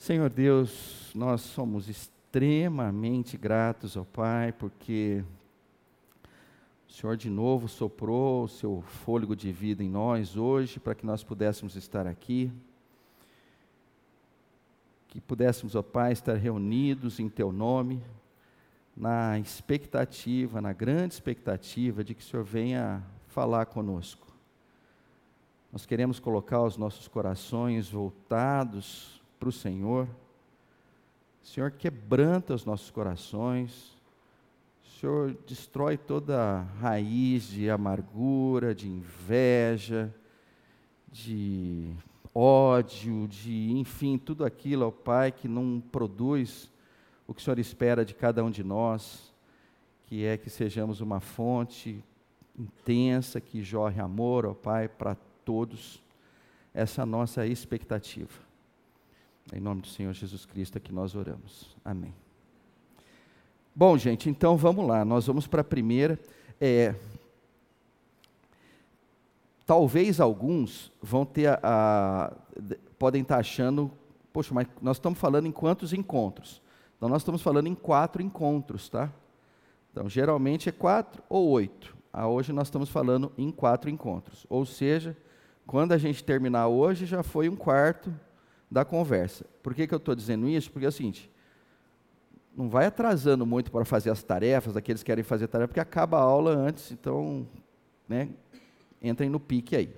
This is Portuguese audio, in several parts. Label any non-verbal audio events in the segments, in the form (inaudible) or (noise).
Senhor Deus, nós somos extremamente gratos ao Pai, porque o Senhor de novo soprou o seu fôlego de vida em nós hoje, para que nós pudéssemos estar aqui. Que pudéssemos, ó Pai, estar reunidos em Teu nome, na expectativa, na grande expectativa de que o Senhor venha falar conosco. Nós queremos colocar os nossos corações voltados para o Senhor. Senhor quebranta os nossos corações. Senhor destrói toda raiz de amargura, de inveja, de ódio, de, enfim, tudo aquilo, ó Pai, que não produz o que o Senhor espera de cada um de nós, que é que sejamos uma fonte intensa que jorre amor, ó Pai, para todos. Essa é a nossa expectativa. Em nome do Senhor Jesus Cristo é que nós oramos. Amém. Bom, gente, então vamos lá. Nós vamos para a primeira. É, talvez alguns vão ter a, a, podem estar achando, poxa, mas nós estamos falando em quantos encontros? Então nós estamos falando em quatro encontros, tá? Então geralmente é quatro ou oito. Ah, hoje nós estamos falando em quatro encontros. Ou seja, quando a gente terminar hoje já foi um quarto da conversa. Por que, que eu estou dizendo isso? Porque é o seguinte, não vai atrasando muito para fazer as tarefas, aqueles que querem fazer tarefa, porque acaba a aula antes, então, né, entrem no pique aí.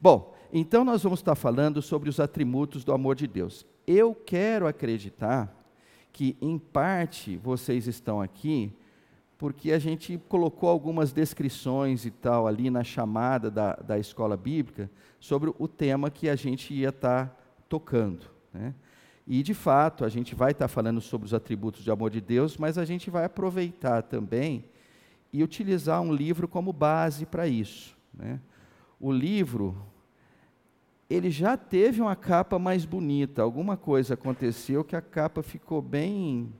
Bom, então nós vamos estar falando sobre os atributos do amor de Deus. Eu quero acreditar que, em parte, vocês estão aqui porque a gente colocou algumas descrições e tal ali na chamada da, da escola bíblica sobre o tema que a gente ia estar tocando. Né? E, de fato, a gente vai estar falando sobre os atributos de amor de Deus, mas a gente vai aproveitar também e utilizar um livro como base para isso. Né? O livro, ele já teve uma capa mais bonita, alguma coisa aconteceu que a capa ficou bem,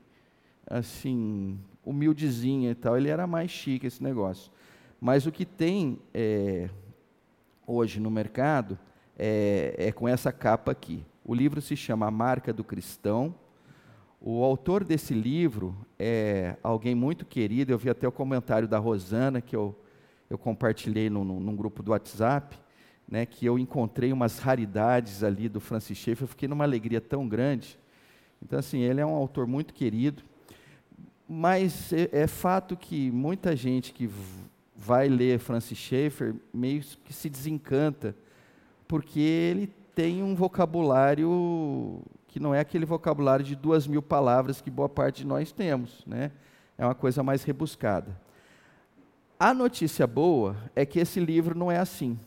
assim, humildezinha e tal, ele era mais chique esse negócio. Mas o que tem é, hoje no mercado é, é com essa capa aqui. O livro se chama A Marca do Cristão. O autor desse livro é alguém muito querido. Eu vi até o comentário da Rosana, que eu, eu compartilhei num, num grupo do WhatsApp, né, que eu encontrei umas raridades ali do Francis Schaeffer. Eu fiquei numa alegria tão grande. Então, assim, ele é um autor muito querido. Mas é, é fato que muita gente que vai ler Francis Schaeffer meio que se desencanta porque ele tem um vocabulário que não é aquele vocabulário de duas mil palavras que boa parte de nós temos, né? É uma coisa mais rebuscada. A notícia boa é que esse livro não é assim.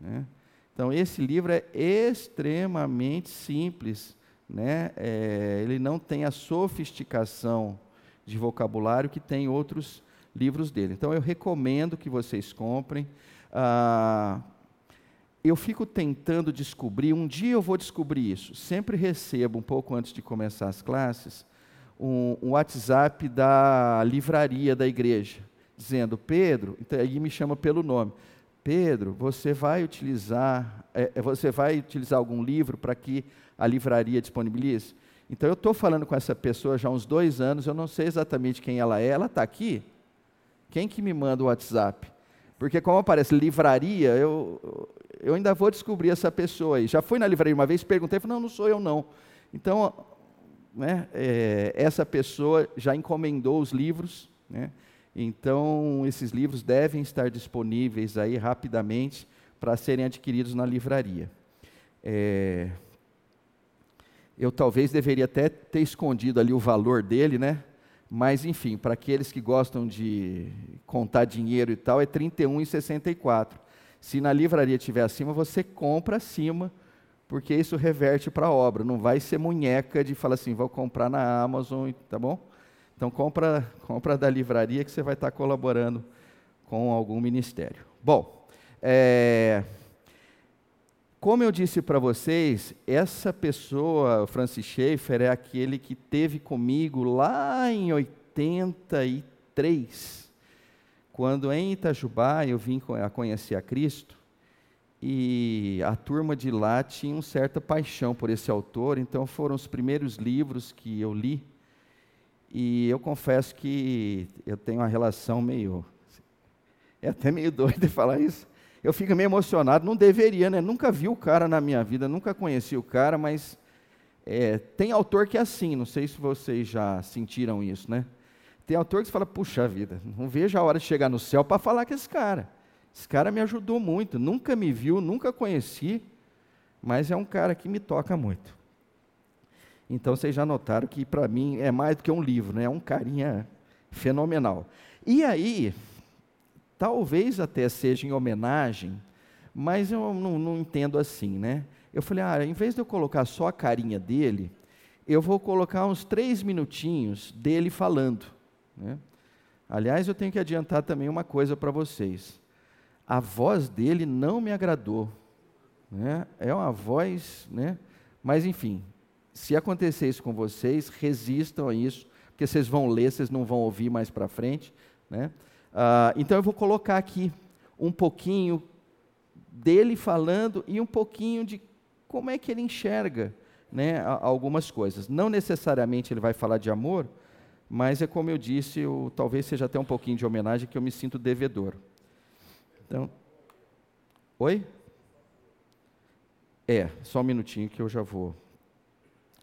Né? Então, esse livro é extremamente simples. Né? É, ele não tem a sofisticação de vocabulário que tem outros livros dele. Então, eu recomendo que vocês comprem. Ah, eu fico tentando descobrir, um dia eu vou descobrir isso. Sempre recebo, um pouco antes de começar as classes, um, um WhatsApp da livraria da igreja, dizendo, Pedro, então, aí me chama pelo nome. Pedro, você vai utilizar, é, é você vai utilizar algum livro para que a livraria disponibilize? Então eu estou falando com essa pessoa já há uns dois anos, eu não sei exatamente quem ela é, ela está aqui? Quem que me manda o WhatsApp? Porque como aparece livraria, eu, eu ainda vou descobrir essa pessoa aí. Já fui na livraria uma vez, perguntei, falei, não, não sou eu não. Então, né, é, essa pessoa já encomendou os livros, né, então esses livros devem estar disponíveis aí rapidamente para serem adquiridos na livraria. É, eu talvez deveria até ter escondido ali o valor dele, né? Mas enfim, para aqueles que gostam de contar dinheiro e tal, é R$ 31,64. Se na livraria tiver acima, você compra acima, porque isso reverte para a obra. Não vai ser munheca de falar assim, vou comprar na Amazon, tá bom? Então compra, compra da livraria que você vai estar colaborando com algum ministério. Bom, é, como eu disse para vocês, essa pessoa, Francis Schaeffer, é aquele que teve comigo lá em 83 quando em Itajubá eu vim a conhecer a Cristo, e a turma de lá tinha uma certa paixão por esse autor, então foram os primeiros livros que eu li. E eu confesso que eu tenho uma relação meio. É até meio (laughs) doido falar isso. Eu fico meio emocionado, não deveria, né? Nunca vi o cara na minha vida, nunca conheci o cara, mas é, tem autor que é assim, não sei se vocês já sentiram isso, né? Tem autor que você fala, puxa vida, não vejo a hora de chegar no céu para falar com esse cara. Esse cara me ajudou muito, nunca me viu, nunca conheci, mas é um cara que me toca muito. Então vocês já notaram que para mim é mais do que um livro, né? é um carinha fenomenal. E aí, talvez até seja em homenagem, mas eu não, não entendo assim, né? Eu falei, ah, em vez de eu colocar só a carinha dele, eu vou colocar uns três minutinhos dele falando. Né? Aliás, eu tenho que adiantar também uma coisa para vocês a voz dele não me agradou. Né? É uma voz, né? mas enfim, se acontecer isso com vocês, resistam a isso, porque vocês vão ler, vocês não vão ouvir mais para frente. Né? Ah, então eu vou colocar aqui um pouquinho dele falando e um pouquinho de como é que ele enxerga né, algumas coisas. Não necessariamente ele vai falar de amor, mas é como eu disse, eu, talvez seja até um pouquinho de homenagem que eu me sinto devedor. Então, oi? É, só um minutinho que eu já vou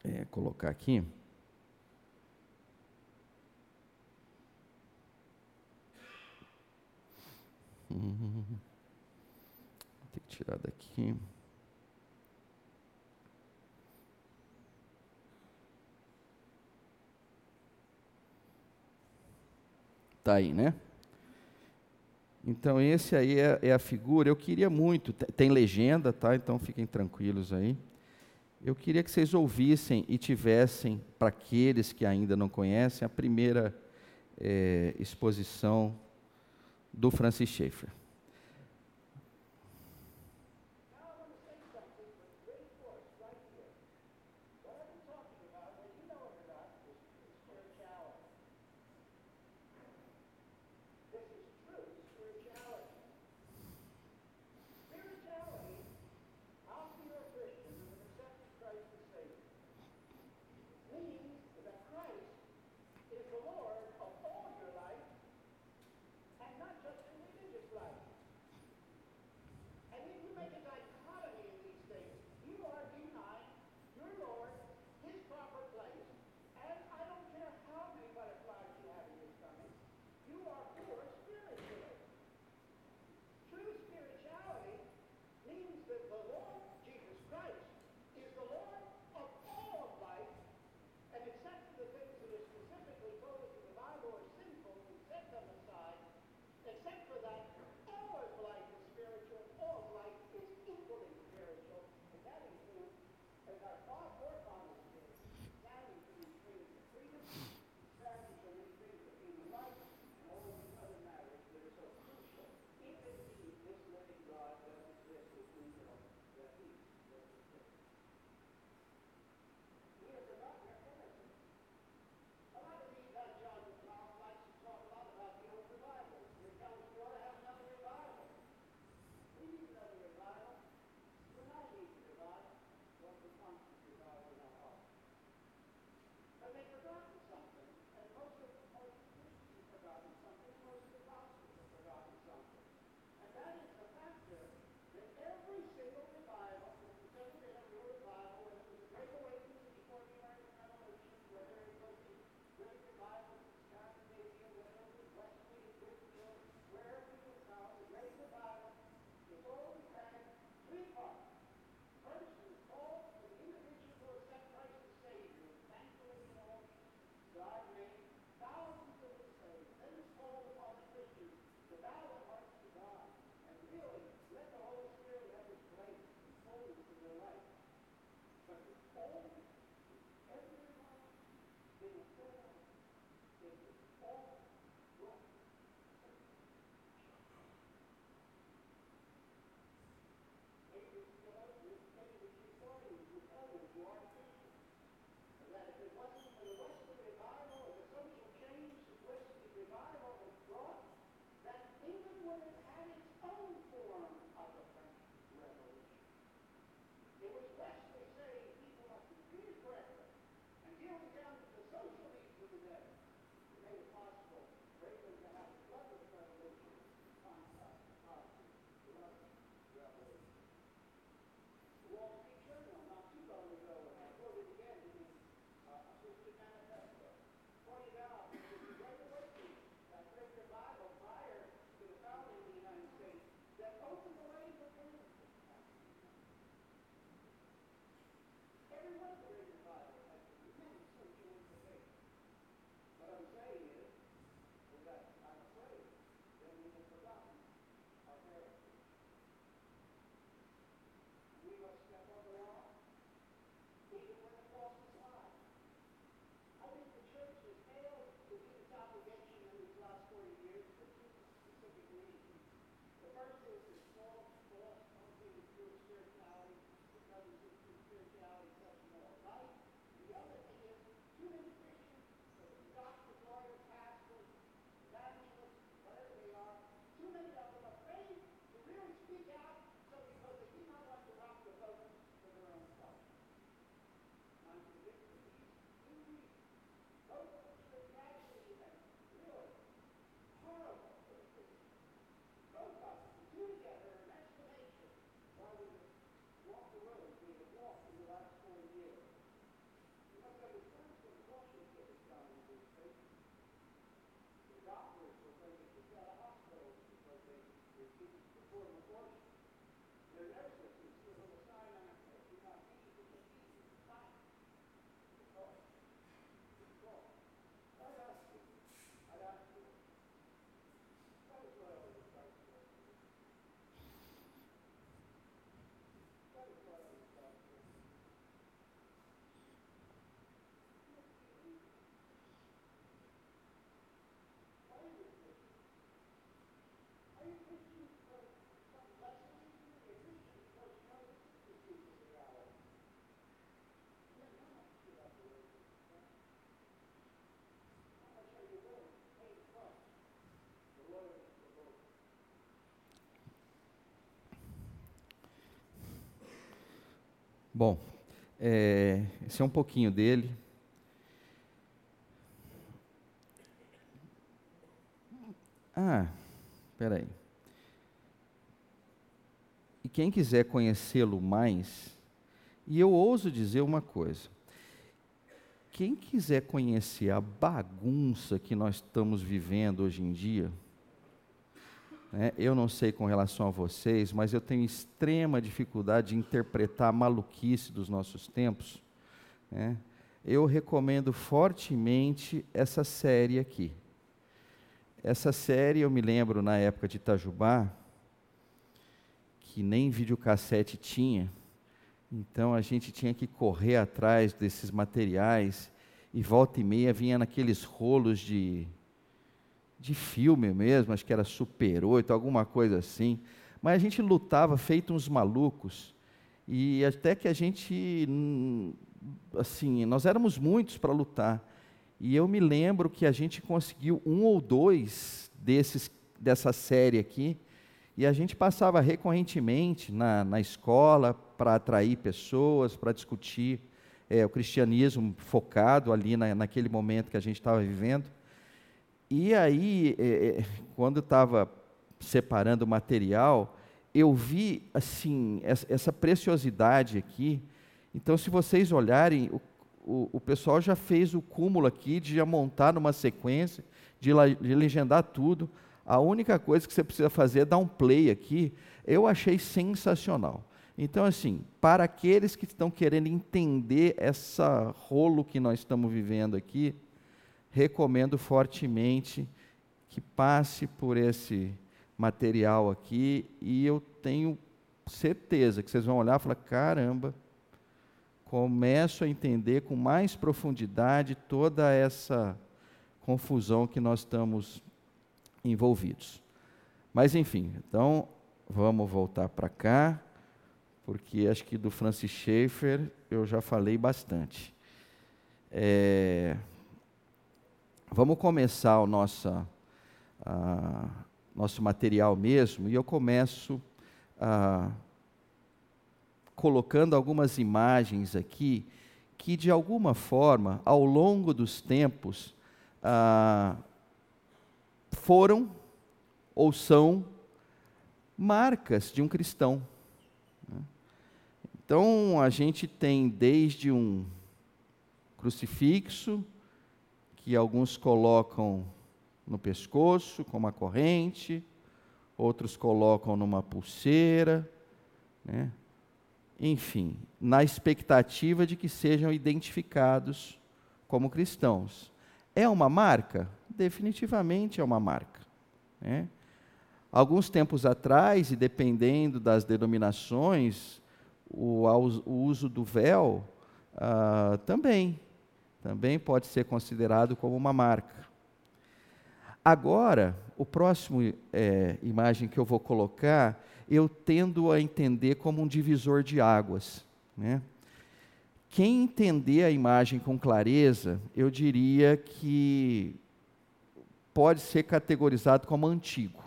é, colocar aqui. Vou ter que tirar daqui. Tá aí, né? Então, esse aí é, é, a figura. Eu queria muito, tem legenda, tá? Então fiquem tranquilos aí. Eu queria que vocês ouvissem e tivessem, para aqueles que ainda não conhecem, a primeira é, exposição do Francis Schaeffer. everyone. Bom, é, esse é um pouquinho dele. Ah, peraí. E quem quiser conhecê-lo mais, e eu ouso dizer uma coisa: quem quiser conhecer a bagunça que nós estamos vivendo hoje em dia, né, eu não sei com relação a vocês, mas eu tenho extrema dificuldade de interpretar a maluquice dos nossos tempos. Né, eu recomendo fortemente essa série aqui. Essa série eu me lembro na época de Itajubá, que nem videocassete tinha, então a gente tinha que correr atrás desses materiais e volta e meia vinha naqueles rolos de, de filme mesmo, acho que era Super 8, alguma coisa assim. Mas a gente lutava feito uns malucos e até que a gente, hum, assim, nós éramos muitos para lutar. E eu me lembro que a gente conseguiu um ou dois desses dessa série aqui e a gente passava recorrentemente na, na escola para atrair pessoas, para discutir é, o cristianismo focado ali na, naquele momento que a gente estava vivendo. E aí, é, é quando eu estava separando o material, eu vi assim essa preciosidade aqui. Então, se vocês olharem, o, o, o pessoal já fez o cúmulo aqui de já montar numa sequência, de, de legendar tudo. A única coisa que você precisa fazer é dar um play aqui. Eu achei sensacional. Então, assim, para aqueles que estão querendo entender essa rolo que nós estamos vivendo aqui, recomendo fortemente que passe por esse material aqui e eu tenho certeza que vocês vão olhar e falar: caramba, começo a entender com mais profundidade toda essa confusão que nós estamos envolvidos. Mas enfim, então vamos voltar para cá, porque acho que do Francis Schaeffer eu já falei bastante. É, vamos começar o nosso, a, nosso material mesmo, e eu começo a, colocando algumas imagens aqui que, de alguma forma, ao longo dos tempos, ah, foram ou são marcas de um cristão. Né? Então, a gente tem desde um crucifixo, que alguns colocam no pescoço, com uma corrente, outros colocam numa pulseira, né? enfim, na expectativa de que sejam identificados como cristãos. É uma marca? Definitivamente é uma marca. Né? Alguns tempos atrás, e dependendo das denominações, o, o uso do véu ah, também, também pode ser considerado como uma marca. Agora, o próximo é, imagem que eu vou colocar, eu tendo a entender como um divisor de águas. Né? Quem entender a imagem com clareza, eu diria que pode ser categorizado como antigo.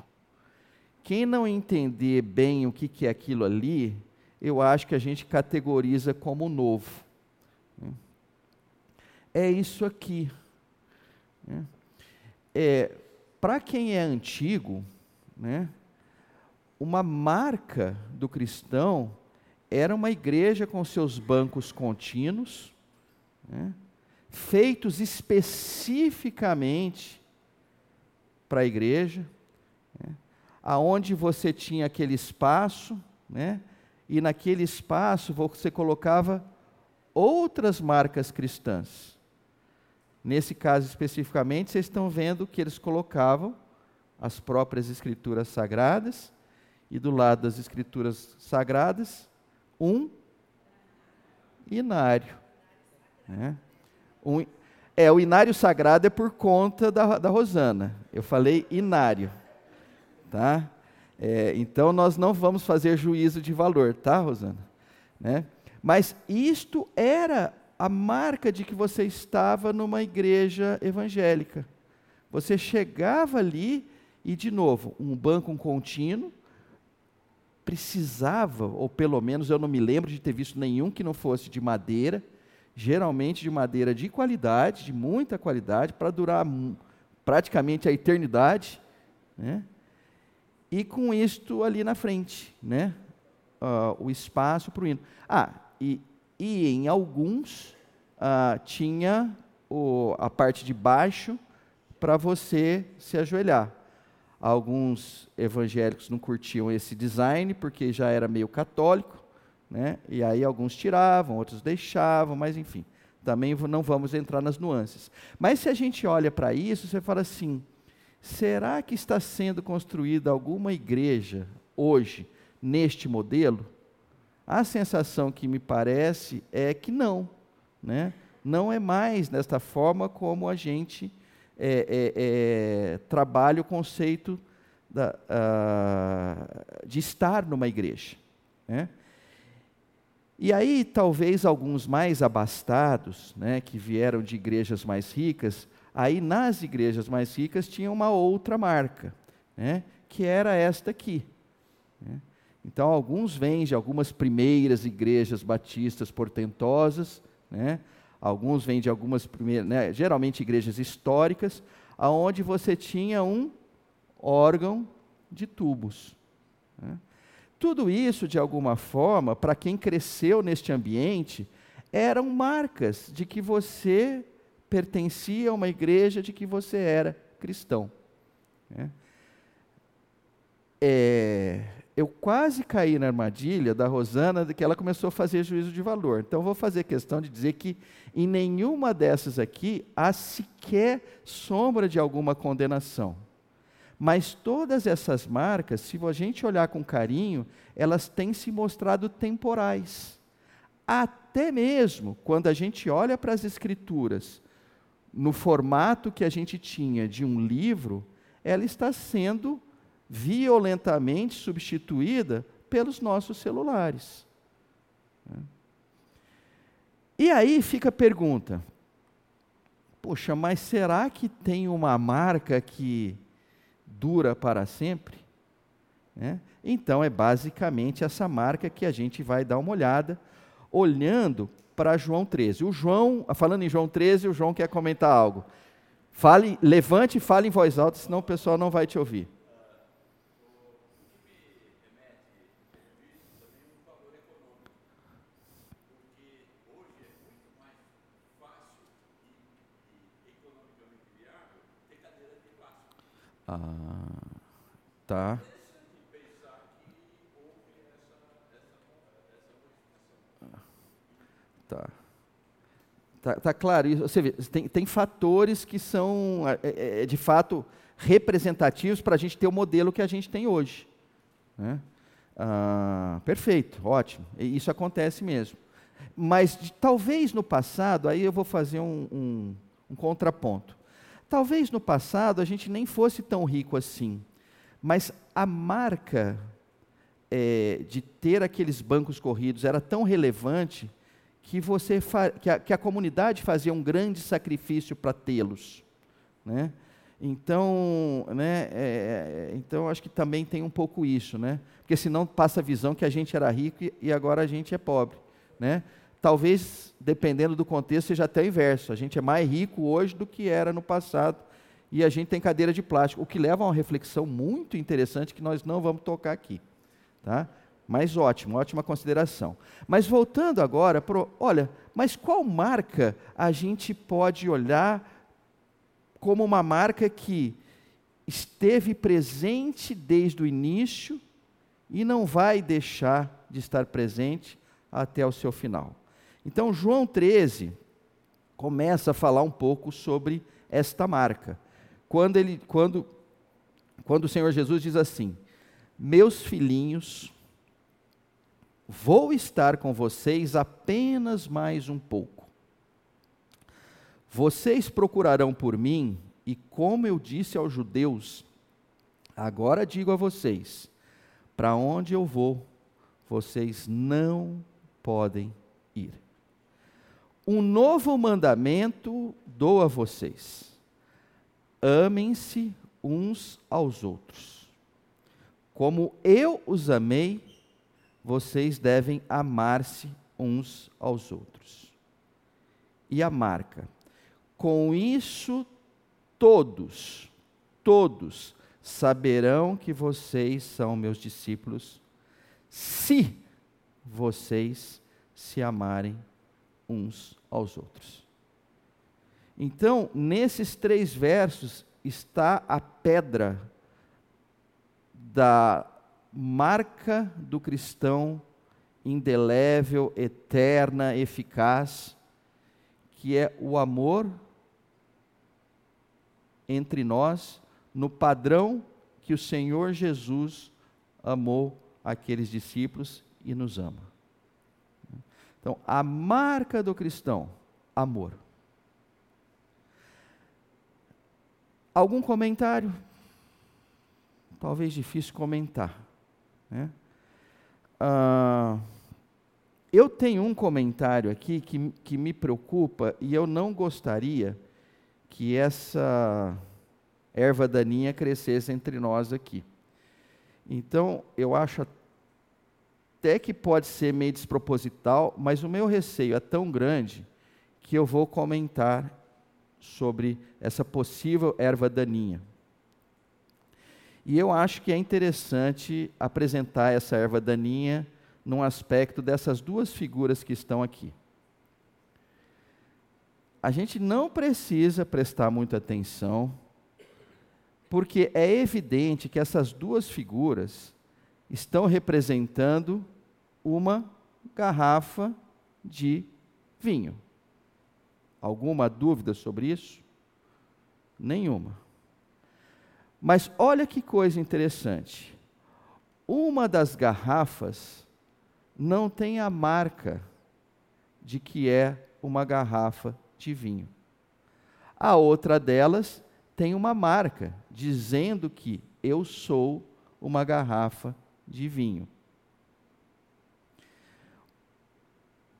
Quem não entender bem o que é aquilo ali, eu acho que a gente categoriza como novo. É isso aqui. É, Para quem é antigo, né, uma marca do cristão era uma igreja com seus bancos contínuos, né, feitos especificamente para a igreja, né, aonde você tinha aquele espaço, né, e naquele espaço você colocava outras marcas cristãs. Nesse caso especificamente, vocês estão vendo que eles colocavam as próprias escrituras sagradas e do lado das escrituras sagradas um inário. Né? Um, é, o inário sagrado é por conta da, da Rosana. Eu falei inário. Tá? É, então nós não vamos fazer juízo de valor, tá, Rosana? Né? Mas isto era a marca de que você estava numa igreja evangélica. Você chegava ali e, de novo, um banco contínuo, precisava, ou pelo menos eu não me lembro de ter visto nenhum que não fosse de madeira, geralmente de madeira de qualidade, de muita qualidade, para durar praticamente a eternidade, né? e com isto ali na frente, né? Uh, o espaço para o hino. Ah, e, e em alguns uh, tinha o, a parte de baixo para você se ajoelhar. Alguns evangélicos não curtiam esse design porque já era meio católico, né? E aí alguns tiravam, outros deixavam, mas enfim, também não vamos entrar nas nuances. Mas se a gente olha para isso, você fala assim: será que está sendo construída alguma igreja hoje neste modelo? A sensação que me parece é que não, né? Não é mais desta forma como a gente é, é, é, trabalha o conceito da, de estar numa igreja. Né? E aí, talvez alguns mais abastados, né, que vieram de igrejas mais ricas, aí nas igrejas mais ricas tinha uma outra marca, né, que era esta aqui. Né? Então, alguns vêm de algumas primeiras igrejas batistas portentosas, né, alguns vêm de algumas primeiras, né, geralmente igrejas históricas, aonde você tinha um órgão de tubos. Né? Tudo isso, de alguma forma, para quem cresceu neste ambiente, eram marcas de que você pertencia a uma igreja, de que você era cristão. Né? É, eu quase caí na armadilha da Rosana de que ela começou a fazer juízo de valor. Então, vou fazer questão de dizer que em nenhuma dessas aqui há sequer sombra de alguma condenação. Mas todas essas marcas, se a gente olhar com carinho, elas têm se mostrado temporais. Até mesmo quando a gente olha para as Escrituras, no formato que a gente tinha de um livro, ela está sendo violentamente substituída pelos nossos celulares. E aí fica a pergunta: poxa, mas será que tem uma marca que dura para sempre? Né? Então, é basicamente essa marca que a gente vai dar uma olhada, olhando para João 13. O João, falando em João 13, o João quer comentar algo. Fale, levante e fale em voz alta, senão o pessoal não vai te ouvir. Tá. Tá. Tá, tá claro. Você vê, tem, tem fatores que são, é, é, é de fato, representativos para a gente ter o modelo que a gente tem hoje. Né? Ah, perfeito, ótimo. Isso acontece mesmo. Mas de, talvez no passado, aí eu vou fazer um, um, um contraponto. Talvez no passado a gente nem fosse tão rico assim, mas a marca é, de ter aqueles bancos corridos era tão relevante que, você que, a, que a comunidade fazia um grande sacrifício para tê-los. Né? Então, né, é, é, então acho que também tem um pouco isso, né? Porque senão passa a visão que a gente era rico e, e agora a gente é pobre, né? talvez, dependendo do contexto, seja até o inverso. A gente é mais rico hoje do que era no passado e a gente tem cadeira de plástico, o que leva a uma reflexão muito interessante que nós não vamos tocar aqui. Tá? Mas ótimo, ótima consideração. Mas voltando agora, pro, olha, mas qual marca a gente pode olhar como uma marca que esteve presente desde o início e não vai deixar de estar presente até o seu final? Então, João 13 começa a falar um pouco sobre esta marca. Quando, ele, quando, quando o Senhor Jesus diz assim: Meus filhinhos, vou estar com vocês apenas mais um pouco. Vocês procurarão por mim, e como eu disse aos judeus, agora digo a vocês: para onde eu vou, vocês não podem ir. Um novo mandamento dou a vocês: amem-se uns aos outros. Como eu os amei, vocês devem amar-se uns aos outros. E a marca. Com isso, todos, todos saberão que vocês são meus discípulos, se vocês se amarem uns aos outros. Então, nesses três versos está a pedra da marca do cristão indelével, eterna, eficaz, que é o amor entre nós, no padrão que o Senhor Jesus amou aqueles discípulos e nos ama. Então, a marca do cristão, amor. Algum comentário? Talvez difícil comentar. Né? Ah, eu tenho um comentário aqui que, que me preocupa e eu não gostaria que essa erva daninha crescesse entre nós aqui. Então, eu acho até que pode ser meio desproposital, mas o meu receio é tão grande que eu vou comentar sobre essa possível erva daninha. E eu acho que é interessante apresentar essa erva daninha num aspecto dessas duas figuras que estão aqui. A gente não precisa prestar muita atenção, porque é evidente que essas duas figuras estão representando uma garrafa de vinho. Alguma dúvida sobre isso? Nenhuma. Mas olha que coisa interessante. Uma das garrafas não tem a marca de que é uma garrafa de vinho. A outra delas tem uma marca dizendo que eu sou uma garrafa de vinho.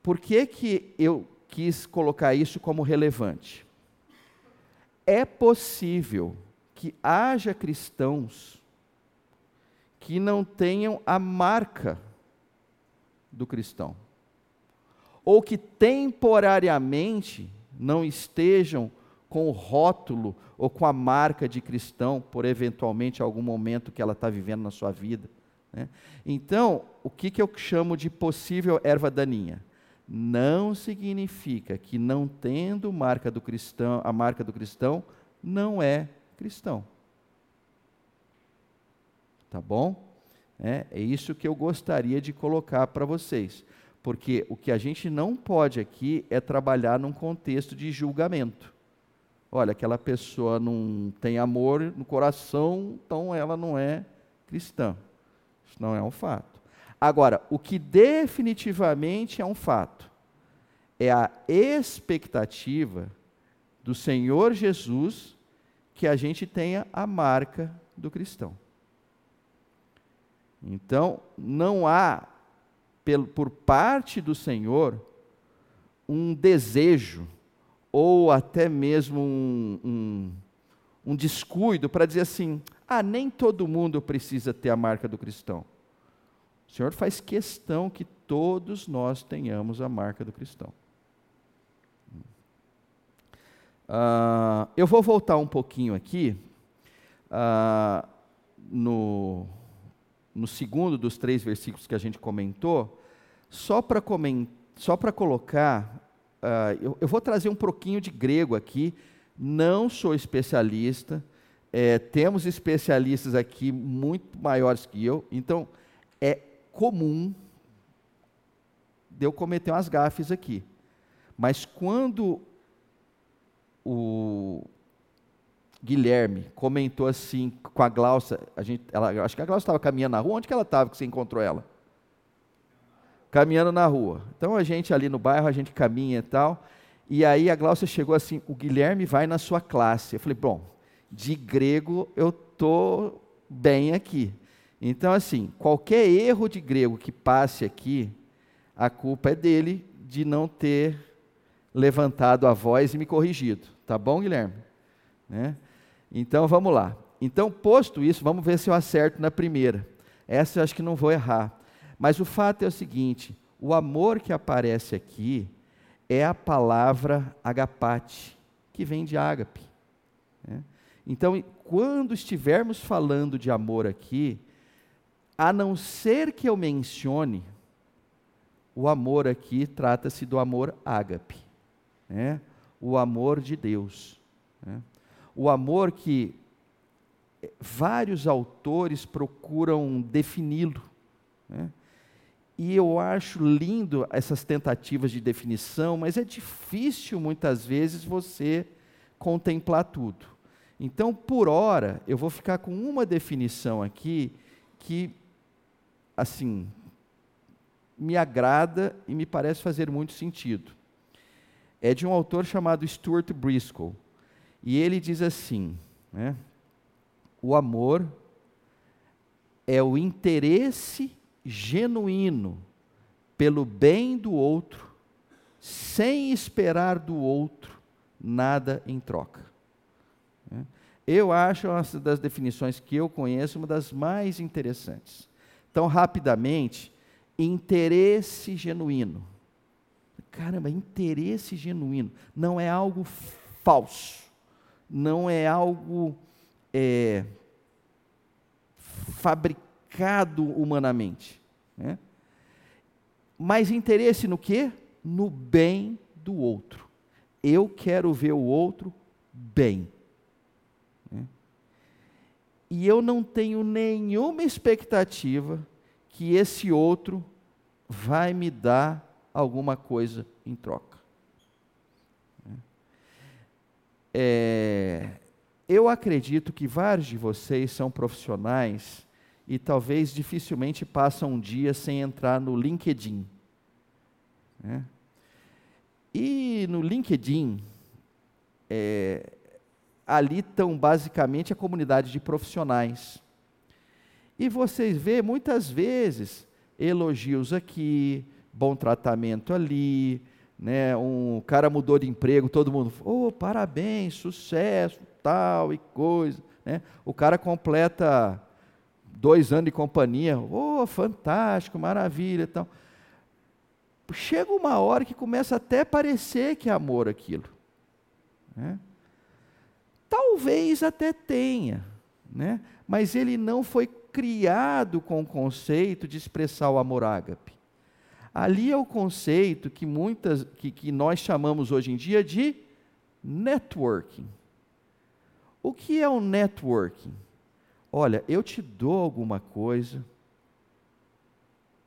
Por que, que eu quis colocar isso como relevante? É possível que haja cristãos que não tenham a marca do cristão, ou que temporariamente não estejam com o rótulo ou com a marca de cristão, por eventualmente algum momento que ela está vivendo na sua vida. Né? Então, o que, que eu chamo de possível erva daninha? Não significa que não tendo marca do cristão, a marca do cristão não é cristão. Tá bom? É, é isso que eu gostaria de colocar para vocês. Porque o que a gente não pode aqui é trabalhar num contexto de julgamento. Olha, aquela pessoa não tem amor no coração, então ela não é cristã. Isso não é um fato. Agora, o que definitivamente é um fato é a expectativa do Senhor Jesus que a gente tenha a marca do cristão. Então, não há, por parte do Senhor, um desejo, ou até mesmo um, um, um descuido para dizer assim: ah, nem todo mundo precisa ter a marca do cristão. O Senhor faz questão que todos nós tenhamos a marca do cristão. Uh, eu vou voltar um pouquinho aqui, uh, no, no segundo dos três versículos que a gente comentou, só para só colocar, uh, eu, eu, vou trazer um pouquinho de grego aqui, não sou especialista, é, temos especialistas aqui muito maiores que eu, então é comum de eu cometer umas gafes aqui. Mas quando o Guilherme comentou assim com a Glaucia, a gente, ela, acho que a Glaucia estava caminhando na rua, onde que ela estava que você encontrou ela? Caminhando na rua. Então a gente ali no bairro, a gente caminha e tal, e aí a Glaucia chegou assim, o Guilherme vai na sua classe. Eu falei, bom, de grego eu tô bem aqui. Então assim, qualquer erro de grego que passe aqui, a culpa é dele de não ter levantado a voz e me corrigido. Tá bom, Guilherme? Né? Então vamos lá. Então, posto isso, vamos ver se eu acerto na primeira. Essa eu acho que não vou errar. Mas o fato é o seguinte: o amor que aparece aqui é a palavra agapate, que vem de ágape. Né? Então, quando estivermos falando de amor aqui, a não ser que eu mencione, o amor aqui trata-se do amor ágape, né? o amor de Deus. Né? O amor que vários autores procuram defini-lo. Né? E eu acho lindo essas tentativas de definição, mas é difícil muitas vezes você contemplar tudo. Então, por hora, eu vou ficar com uma definição aqui que, assim, me agrada e me parece fazer muito sentido. É de um autor chamado Stuart Briscoe. E ele diz assim: né, o amor é o interesse genuíno pelo bem do outro, sem esperar do outro nada em troca. Né? Eu acho uma das definições que eu conheço uma das mais interessantes. Então, rapidamente, interesse genuíno. Caramba, interesse genuíno. Não é algo falso. Não é algo é, fabricado humanamente. Né? Mas interesse no quê? No bem do outro. Eu quero ver o outro bem. E eu não tenho nenhuma expectativa que esse outro vai me dar alguma coisa em troca. É, eu acredito que vários de vocês são profissionais e talvez dificilmente passam um dia sem entrar no LinkedIn. Né? E no LinkedIn, é, ali estão basicamente a comunidade de profissionais. E vocês vê muitas vezes elogios aqui, bom tratamento ali, né? Um cara mudou de emprego, todo mundo, oh, parabéns, sucesso, tal e coisa, né? O cara completa dois anos de companhia, oh, fantástico, maravilha, então. Chega uma hora que começa até a parecer que é amor aquilo. Né? Talvez até tenha, né? mas ele não foi criado com o conceito de expressar o amor ágape. Ali é o conceito que, muitas, que, que nós chamamos hoje em dia de networking. O que é o networking? Olha, eu te dou alguma coisa,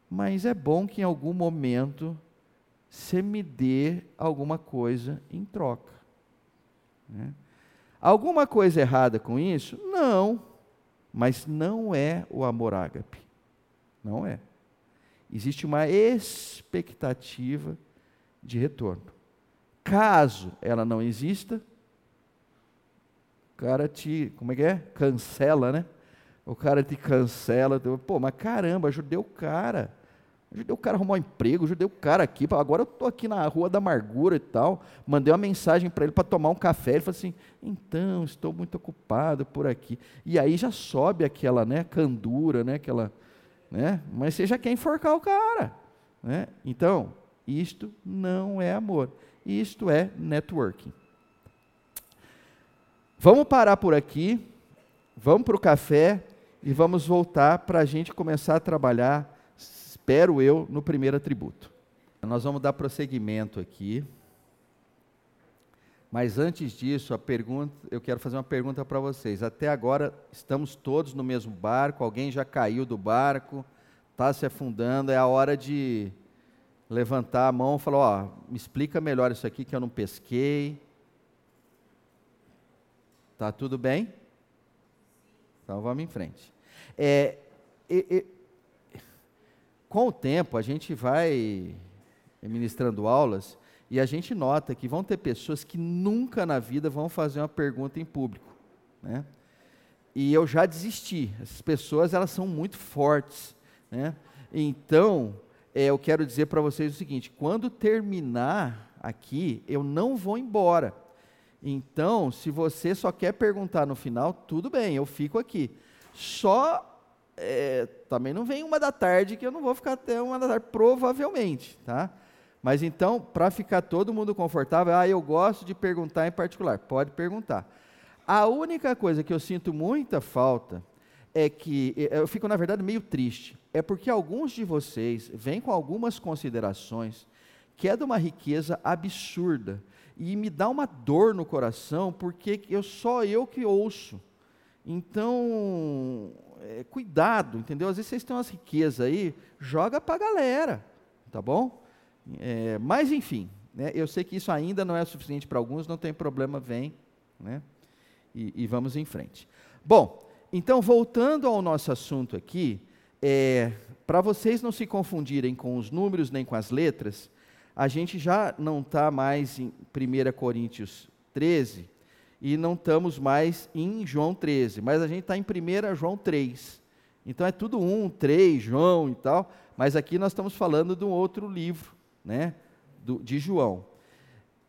mas é bom que em algum momento você me dê alguma coisa em troca. Né? Alguma coisa errada com isso? Não, mas não é o amor ágape. Não é. Existe uma expectativa de retorno. Caso ela não exista, o cara te, como é que é? Cancela, né? O cara te cancela. Pô, mas caramba, ajudei o cara. Ajudei o cara a arrumar um emprego, ajudei o cara aqui. Agora eu estou aqui na Rua da Amargura e tal. Mandei uma mensagem para ele para tomar um café. Ele falou assim: então, estou muito ocupado por aqui. E aí já sobe aquela né, candura, né, aquela. Né? Mas você já quer enforcar o cara. Né? Então, isto não é amor. Isto é networking. Vamos parar por aqui. Vamos para o café e vamos voltar para a gente começar a trabalhar, espero eu, no primeiro atributo. Nós vamos dar prosseguimento aqui. Mas antes disso, pergunta, eu quero fazer uma pergunta para vocês. Até agora estamos todos no mesmo barco, alguém já caiu do barco, está se afundando, é a hora de levantar a mão e falar, ó, me explica melhor isso aqui que eu não pesquei. Tá tudo bem? Então vamos em frente. É, com o tempo, a gente vai ministrando aulas e a gente nota que vão ter pessoas que nunca na vida vão fazer uma pergunta em público. Né? E eu já desisti. Essas pessoas elas são muito fortes. Né? Então, é, eu quero dizer para vocês o seguinte: quando terminar aqui, eu não vou embora. Então, se você só quer perguntar no final, tudo bem, eu fico aqui. Só é, também não vem uma da tarde, que eu não vou ficar até uma da tarde, provavelmente, tá? Mas então, para ficar todo mundo confortável, ah, eu gosto de perguntar em particular, pode perguntar. A única coisa que eu sinto muita falta é que, eu fico na verdade meio triste, é porque alguns de vocês vêm com algumas considerações que é de uma riqueza absurda e me dá uma dor no coração porque eu só eu que ouço. Então, é, cuidado, entendeu? Às vezes vocês têm umas riquezas aí, joga para a galera, tá bom? É, mas enfim, né, eu sei que isso ainda não é suficiente para alguns, não tem problema, vem, né? E, e, vamos em frente. Bom, então voltando ao nosso assunto aqui, é, para vocês não se confundirem com os números nem com as letras, a gente já não está mais em 1 Coríntios 13 e não estamos mais em João 13, mas a gente está em 1 João 3. Então é tudo um, 3, João e tal, mas aqui nós estamos falando de um outro livro, né, do, de João.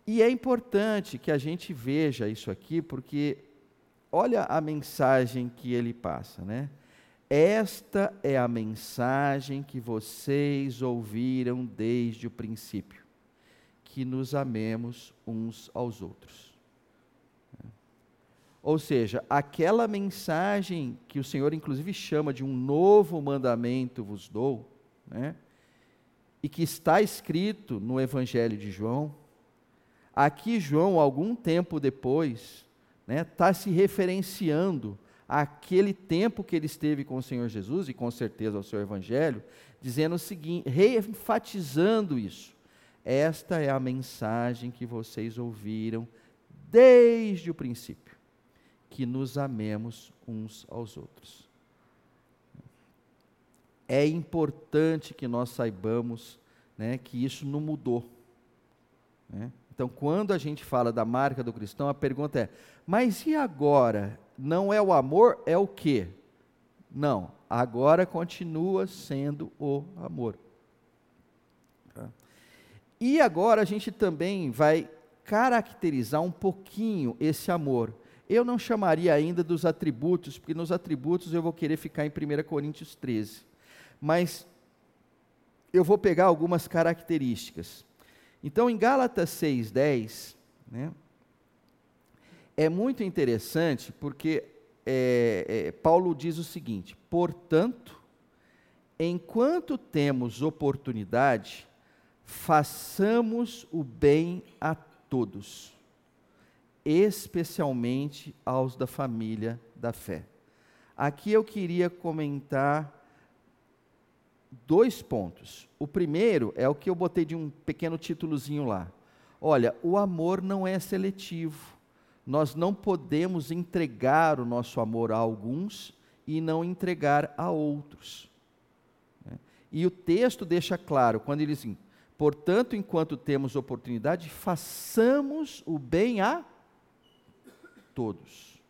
E é importante que a gente veja isso aqui, porque olha a mensagem que ele passa, né? Esta é a mensagem que vocês ouviram desde o princípio, que nos amemos uns aos outros. Ou seja, aquela mensagem que o Senhor inclusive chama de um novo mandamento vos dou, né? e que está escrito no Evangelho de João, aqui João, algum tempo depois, está né, tá se referenciando àquele tempo que ele esteve com o Senhor Jesus, e com certeza ao seu Evangelho, dizendo o seguinte, reenfatizando isso. Esta é a mensagem que vocês ouviram desde o princípio, que nos amemos uns aos outros é importante que nós saibamos né, que isso não mudou. Né? Então, quando a gente fala da marca do cristão, a pergunta é: mas e agora? Não é o amor, é o quê? Não, agora continua sendo o amor. Tá? E agora a gente também vai caracterizar um pouquinho esse amor. Eu não chamaria ainda dos atributos, porque nos atributos eu vou querer ficar em 1 Coríntios 13 mas eu vou pegar algumas características. Então, em Gálatas 6,10, né, é muito interessante porque é, é, Paulo diz o seguinte: portanto, enquanto temos oportunidade, façamos o bem a todos, especialmente aos da família da fé. Aqui eu queria comentar dois pontos. O primeiro é o que eu botei de um pequeno títulozinho lá. Olha, o amor não é seletivo. Nós não podemos entregar o nosso amor a alguns e não entregar a outros. Né? E o texto deixa claro, quando ele diz assim, portanto, enquanto temos oportunidade, façamos o bem a todos.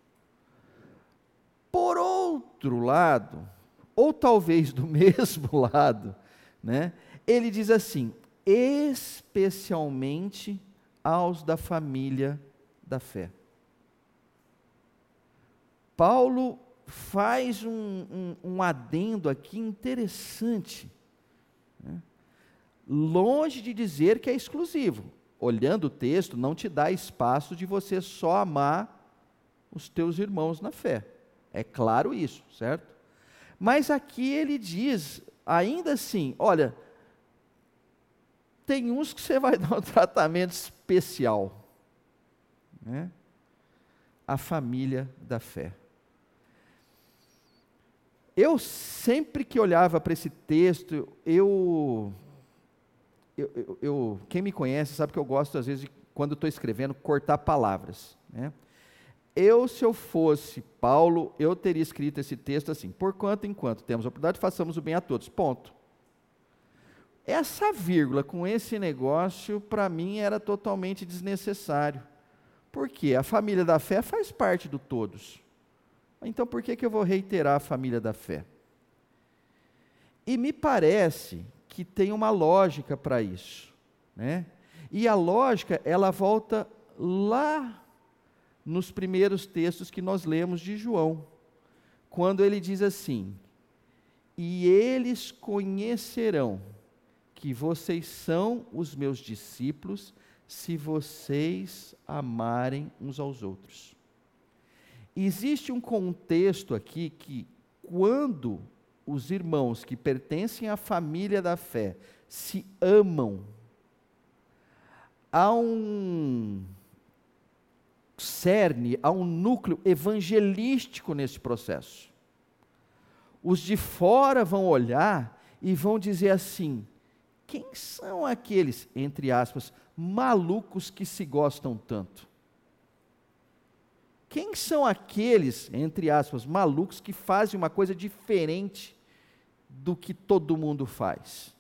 Por outro lado, ou talvez do (laughs) mesmo lado, né? Ele diz assim: especialmente aos da família da fé. Paulo faz um, um, um adendo aqui interessante. Né? Longe de dizer que é exclusivo. Olhando o texto, não te dá espaço de você só amar os teus irmãos na fé. É claro isso, certo? Mas aqui ele diz, ainda assim, olha, tem uns que você vai (laughs) dar um tratamento especial. Né? A família da fé. Eu sempre que olhava para esse texto, eu, eu, eu, quem me conhece sabe que eu gosto às vezes de, quando estou escrevendo, cortar palavras. Né? Eu, se eu fosse Paulo, eu teria escrito esse texto assim: por quanto enquanto temos oportunidade, façamos o bem a todos. Ponto. Essa vírgula com esse negócio, para mim, era totalmente desnecessário. Por quê? A família da fé faz parte do todos. Então, por que, que eu vou reiterar a família da fé? E me parece que tem uma lógica para isso. Né? E a lógica, ela volta lá nos primeiros textos que nós lemos de João, quando ele diz assim: e eles conhecerão que vocês são os meus discípulos se vocês amarem uns aos outros. Existe um contexto aqui que, quando os irmãos que pertencem à família da fé se amam, há um cerne, há um núcleo evangelístico nesse processo. Os de fora vão olhar e vão dizer assim: quem são aqueles, entre aspas, malucos que se gostam tanto? Quem são aqueles, entre aspas, malucos que fazem uma coisa diferente do que todo mundo faz?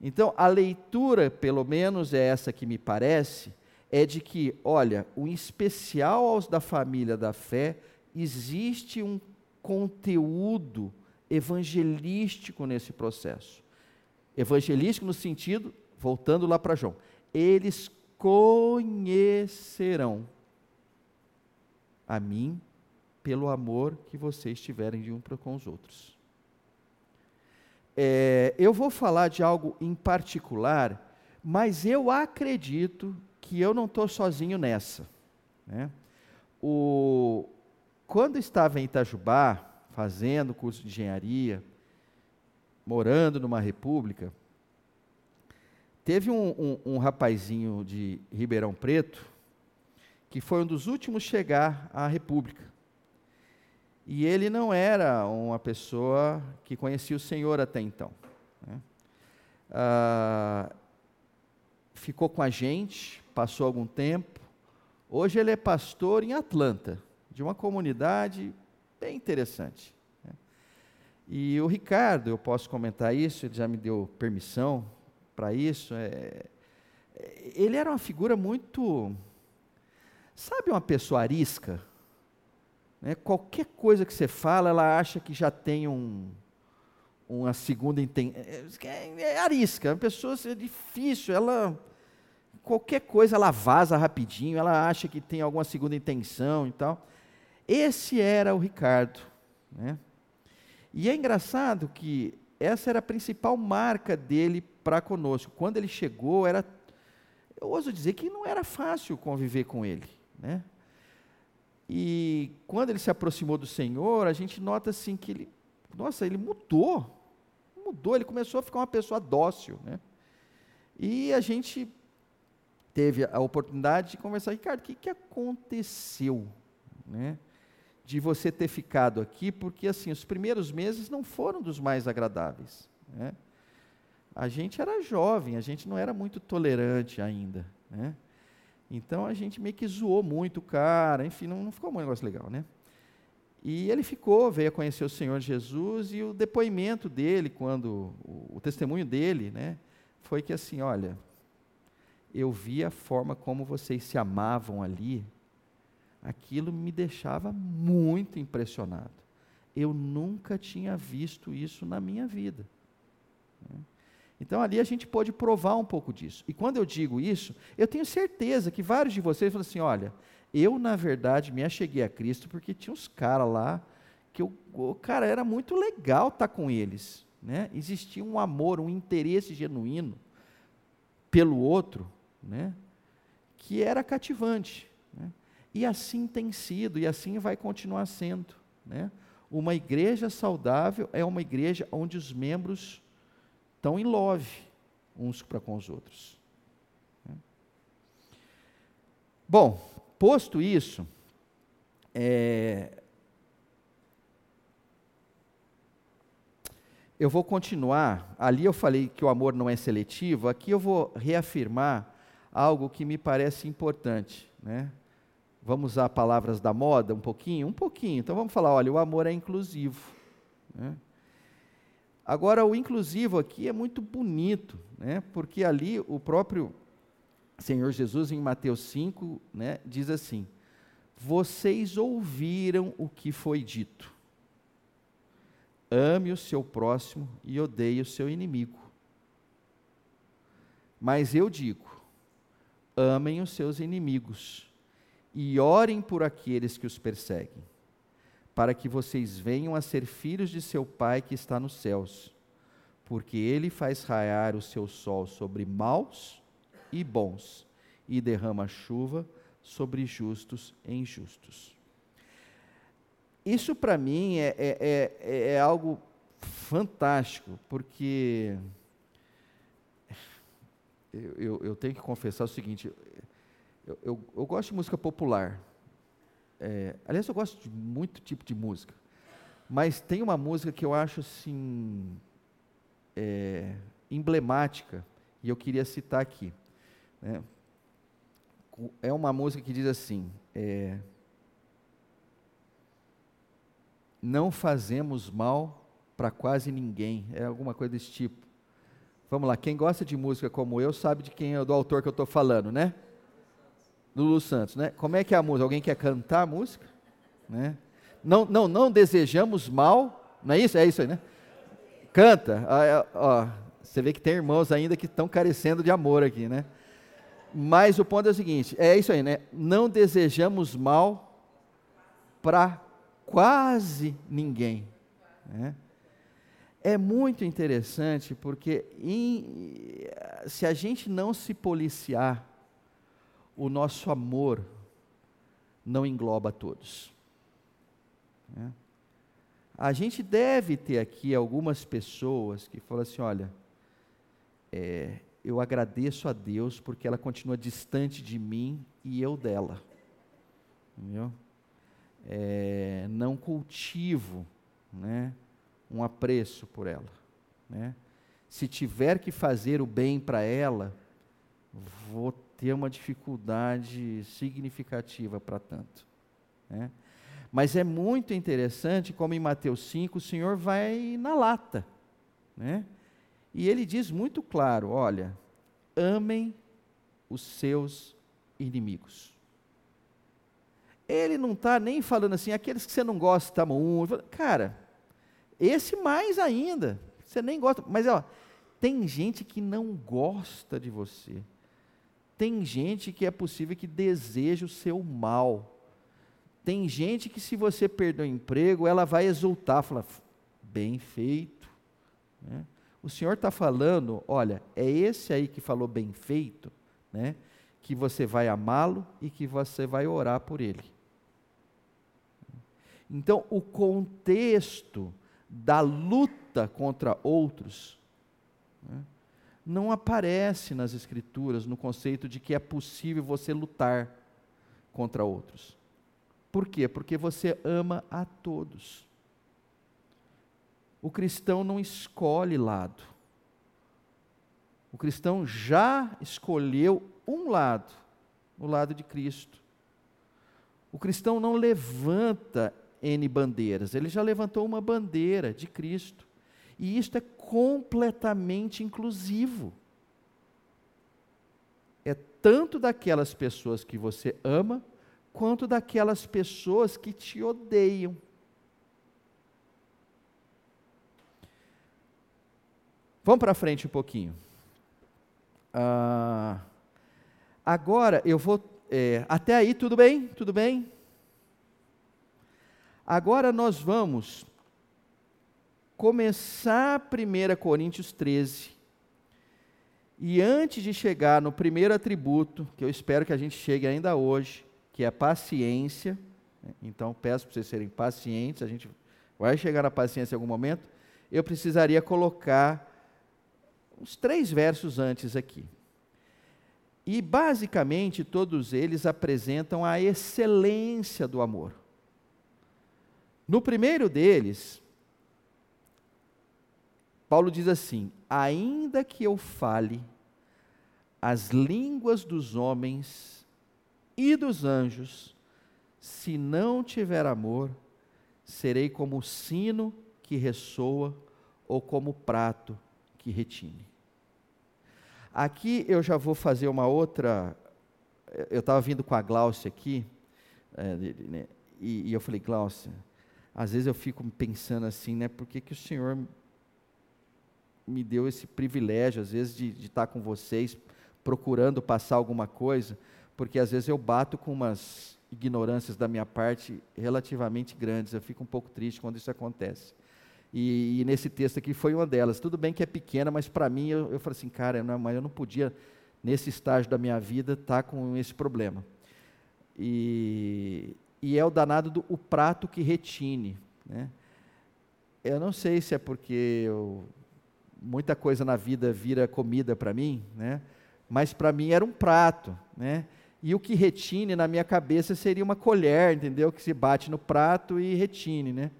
Então, a leitura, pelo menos é essa que me parece, é de que, olha, o especial aos da família da fé, existe um conteúdo evangelístico nesse processo. Evangelístico no sentido, voltando lá para João, eles conhecerão a mim pelo amor que vocês tiverem de um para com os outros. É, eu vou falar de algo em particular, mas eu acredito que eu não estou sozinho nessa. Né? O, quando estava em Itajubá, fazendo curso de engenharia, morando numa república, teve um, um, um rapazinho de Ribeirão Preto que foi um dos últimos a chegar à República. E ele não era uma pessoa que conhecia o Senhor até então. Né? Ah, ficou com a gente, passou algum tempo. Hoje ele é pastor em Atlanta, de uma comunidade bem interessante. Né? E o Ricardo, eu posso comentar isso, ele já me deu permissão para isso. É, ele era uma figura muito Sabe uma pessoa arisca? Né? Qualquer coisa que você fala, ela acha que já tem um, uma segunda intenção. É, é, é arisca, uma pessoa é difícil, ela. Qualquer coisa ela vaza rapidinho, ela acha que tem alguma segunda intenção e tal. Esse era o Ricardo. Né? E é engraçado que essa era a principal marca dele para conosco. Quando ele chegou, era. Eu ouso dizer que não era fácil conviver com ele. Né? E quando ele se aproximou do Senhor, a gente nota assim que ele, nossa, ele mudou, mudou, ele começou a ficar uma pessoa dócil, né? E a gente teve a oportunidade de conversar, Ricardo, o que, que aconteceu, né? De você ter ficado aqui, porque assim, os primeiros meses não foram dos mais agradáveis, né? A gente era jovem, a gente não era muito tolerante ainda, né? Então a gente meio que zoou muito o cara, enfim, não, não ficou um negócio legal, né? E ele ficou, veio a conhecer o Senhor Jesus e o depoimento dele, quando o, o testemunho dele, né, foi que assim, olha, eu vi a forma como vocês se amavam ali, aquilo me deixava muito impressionado. Eu nunca tinha visto isso na minha vida. Né? Então ali a gente pode provar um pouco disso. E quando eu digo isso, eu tenho certeza que vários de vocês falam assim: olha, eu na verdade me acheguei a Cristo porque tinha uns caras lá que eu, cara, era muito legal estar com eles. Né? Existia um amor, um interesse genuíno pelo outro, né? que era cativante. Né? E assim tem sido, e assim vai continuar sendo. Né? Uma igreja saudável é uma igreja onde os membros estão em love uns para com os outros. Bom, posto isso, é, eu vou continuar. Ali eu falei que o amor não é seletivo, aqui eu vou reafirmar algo que me parece importante. Né? Vamos usar palavras da moda um pouquinho? Um pouquinho. Então vamos falar: olha, o amor é inclusivo. Né? Agora, o inclusivo aqui é muito bonito, né? porque ali o próprio Senhor Jesus, em Mateus 5, né, diz assim: Vocês ouviram o que foi dito. Ame o seu próximo e odeie o seu inimigo. Mas eu digo: amem os seus inimigos e orem por aqueles que os perseguem, para que vocês venham a ser filhos de seu Pai que está nos céus, porque ele faz raiar o seu sol sobre maus e bons, e derrama chuva sobre justos e injustos. Isso para mim é, é, é, é algo fantástico, porque eu, eu, eu, tenho que confessar o seguinte: eu, eu, eu gosto de música popular. É, aliás, eu gosto de muito tipo de música. Mas tem uma música que eu acho assim é, emblemática e eu queria citar aqui. Né? É uma música que diz assim: é, Não fazemos mal para quase ninguém. É alguma coisa desse tipo. Vamos lá, quem gosta de música como eu sabe de quem é do autor que eu estou falando, né? Lulu Santos, né? Como é que é a música? Alguém quer cantar a música? Né? Não, não, não desejamos mal, não é isso? É isso aí, né? Canta. Ó, ó, você vê que tem irmãos ainda que estão carecendo de amor aqui, né? Mas o ponto é o seguinte: é isso aí, né? Não desejamos mal para quase ninguém. Né? É muito interessante porque em, se a gente não se policiar, o nosso amor não engloba todos. Né? A gente deve ter aqui algumas pessoas que falam assim: olha, é, eu agradeço a Deus porque ela continua distante de mim e eu dela. Entendeu? É, não cultivo né, um apreço por ela. Né? Se tiver que fazer o bem para ela, vou ter uma dificuldade significativa para tanto. Né? Mas é muito interessante como em Mateus 5 o Senhor vai na lata. Né? E ele diz muito claro: olha, amem os seus inimigos. Ele não está nem falando assim, aqueles que você não gosta, um. Cara, esse mais ainda. Você nem gosta. Mas ó, tem gente que não gosta de você. Tem gente que é possível que deseje o seu mal. Tem gente que, se você perder o emprego, ela vai exultar, falar, bem feito. Né? O Senhor está falando, olha, é esse aí que falou bem feito, né? que você vai amá-lo e que você vai orar por ele. Então, o contexto da luta contra outros né, não aparece nas Escrituras no conceito de que é possível você lutar contra outros. Por quê? Porque você ama a todos. O cristão não escolhe lado. O cristão já escolheu um lado, o lado de Cristo. O cristão não levanta N bandeiras, ele já levantou uma bandeira de Cristo. E isto é completamente inclusivo. É tanto daquelas pessoas que você ama, quanto daquelas pessoas que te odeiam. Vamos para frente um pouquinho. Ah, agora eu vou. É, até aí, tudo bem? Tudo bem? Agora nós vamos começar 1 Coríntios 13. E antes de chegar no primeiro atributo, que eu espero que a gente chegue ainda hoje, que é a paciência, né, então peço para vocês serem pacientes, a gente vai chegar na paciência em algum momento, eu precisaria colocar uns três versos antes aqui. E basicamente todos eles apresentam a excelência do amor. No primeiro deles, Paulo diz assim: Ainda que eu fale as línguas dos homens e dos anjos, se não tiver amor, serei como o sino que ressoa ou como prato que retine. Aqui eu já vou fazer uma outra. Eu estava vindo com a Gláucia aqui, é, né, e, eu falei, Gláucia, às vezes eu fico pensando assim, né? Por que, que o Senhor me deu esse privilégio, às vezes, de, de estar com vocês, procurando passar alguma coisa? Porque às vezes eu bato com umas ignorâncias da minha parte relativamente grandes. Eu fico um pouco triste quando isso acontece. E, e nesse texto aqui foi uma delas. Tudo bem que é pequena, mas para mim eu, eu falei assim, cara, não, mas eu não podia, nesse estágio da minha vida, estar tá com esse problema. E, e é o danado do o prato que retine. Né? Eu não sei se é porque eu, muita coisa na vida vira comida para mim, né? mas para mim era um prato. Né? E o que retine na minha cabeça seria uma colher, entendeu? Que se bate no prato e retine, né?